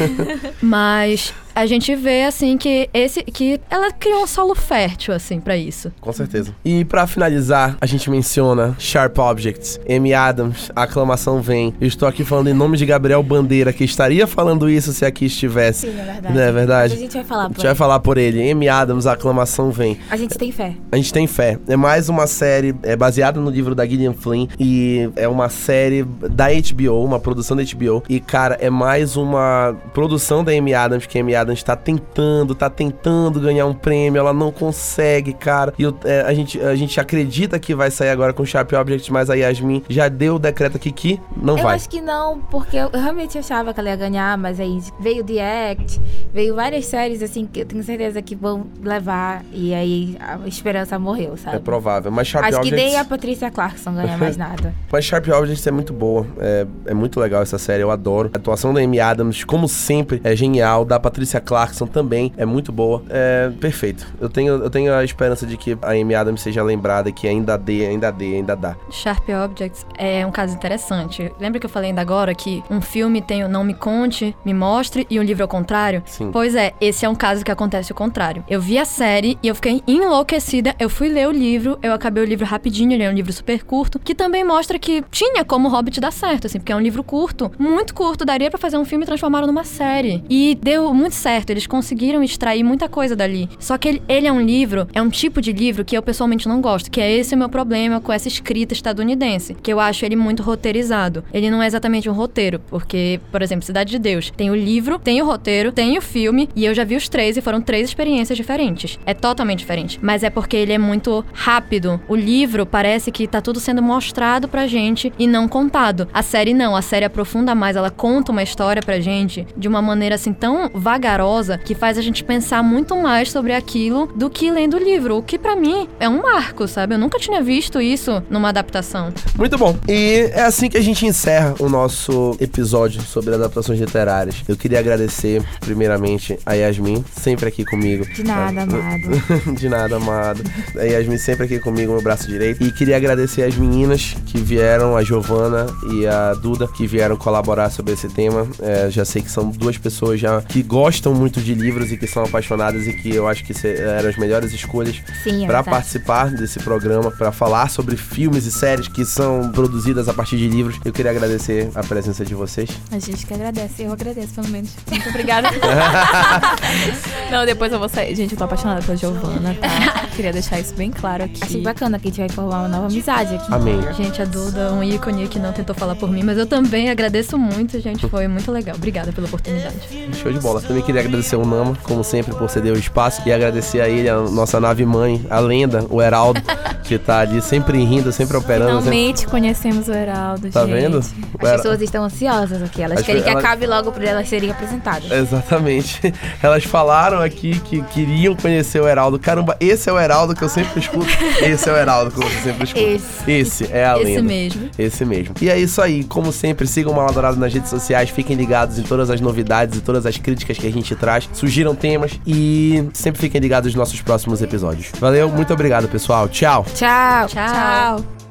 Mas a gente vê, assim, que esse que ela criou um solo fértil, assim, pra isso. Com certeza. E pra finalizar, a gente menciona Sharp Objects. Amy Adams, a aclamação vem. Eu estou aqui falando em nome de Gabriel Bandeira, que estaria falando isso se aqui estivesse. Sim, é verdade. Não é verdade? Mas a gente vai falar A por gente vai falar por ele. Amy Adams, a aclamação vem. A gente tem fé. A gente tem fé. É mais uma série é baseada no livro da Gillian Flynn e é uma série da HBO, uma produção da HBO. E cara, é mais uma produção da Amy Adams que a Amy Adams tá tentando, tá tentando ganhar um prêmio, ela não consegue, cara. E eu- é, a, gente, a gente acredita que vai sair agora com Sharp Objects, mas a Yasmin já deu o decreto aqui que não eu vai. acho que não, porque eu realmente achava que ela ia ganhar, mas aí veio The Act, veio várias séries assim que eu tenho certeza que vão levar e aí a esperança morreu, sabe? É provável. Mas Sharp Acho que Objects. nem a Patrícia Clarkson ganha mais nada. Mas Sharp Objects é muito boa. É, é muito legal essa série, eu adoro. A atuação da Amy Adams, como sempre, é genial. Da Patricia Clarkson também é muito boa. É perfeito. Eu tenho, eu tenho a esperança de que a Amy Adams seja lembrada que ainda dê, ainda dê, ainda dá. Sharp Objects é um caso interessante. Lembra que eu falei ainda agora que um filme tem o Não Me Conte, Me Mostre e um livro ao contrário? Sim. Pois é, esse é um caso que acontece o contrário. Eu vi a série e eu fiquei enlouquecida. Eu fui ler o livro, eu acabei o livro rapidinho, ele é um livro super curto, que também mostra que tinha como Hobbit dar certo, assim, porque é um livro curto, muito curto, daria pra fazer um filme e transformá-lo numa série. E deu muito certo, eles conseguiram extrair muita coisa dali. Só que ele, ele é um livro, é um tipo de livro que eu pessoalmente não gosto, que é esse o meu problema com essa escrita estadunidense, que eu acho ele muito roteirizado. Ele não é exatamente um roteiro, porque, por exemplo, Cidade de Deus, tem o livro, tem o roteiro, tem o filme, e eu já vi os três e foram três experiências diferentes. É totalmente diferente, mas é porque ele é muito rápido. O livro parece que tá tudo sendo mostrado pra gente e não contado. A série não, a série aprofunda mais, ela conta uma história pra gente de uma maneira assim tão vagarosa que faz a gente pensar muito mais sobre aquilo do que lendo o livro, o que pra mim é um marco, sabe? Eu nunca tinha visto isso numa adaptação. Muito bom. E é assim que a gente encerra o nosso episódio sobre adaptações literárias. Eu queria agradecer, primeiramente, a Yasmin, sempre aqui comigo. De nada, amado. De nada, amado. A Yasmin sempre aqui comigo, meu braço direito. E queria agradecer as meninas que vieram, a Giovana e a Duda, que vieram colaborar sobre esse tema. É, já sei que são duas pessoas já que gostam muito de livros e que são apaixonadas e que eu acho que eram as melhores escolhas é para participar desse programa, para falar sobre filmes e séries que são produzidas a partir de livros. Eu queria agradecer a presença de vocês. A gente que agradece. Eu agradeço, pelo menos. Muito obrigada. Não, depois eu vou sair. Gente, eu tô apaixonada pela Giovana, tá? Queria deixar isso bem claro aqui. Achei bacana que a gente vai formar uma nova amizade aqui. Amém. Gente, a Duda, um ícone que não tentou falar por mim, mas eu também agradeço muito, gente. Foi muito legal. Obrigada pela oportunidade. Show de bola. Também queria agradecer o Nama, como sempre, por ceder o espaço. E agradecer a ele, a nossa nave mãe, a lenda, o Heraldo, que tá ali sempre rindo, sempre operando. Sempre... Finalmente conhecemos o Heraldo, Tá gente. vendo? As Her- pessoas estão ansiosas aqui. Elas Acho querem que acabe logo pra elas serem apresentadas. Exatamente. Elas falaram aqui que queriam conhecer o Heraldo. Caramba, esse é o Heraldo que eu sempre escuto. Esse é o Heraldo que você sempre escuta. Esse. Esse é a Esse lenda. mesmo. Esse mesmo. E é isso aí. Como sempre, sigam o Maladourado nas redes sociais. Fiquem ligados em todas as novidades e todas as críticas que a gente traz. Sugiram temas e sempre fiquem ligados nos nossos próximos episódios. Valeu, muito obrigado, pessoal. Tchau. Tchau. Tchau. Tchau.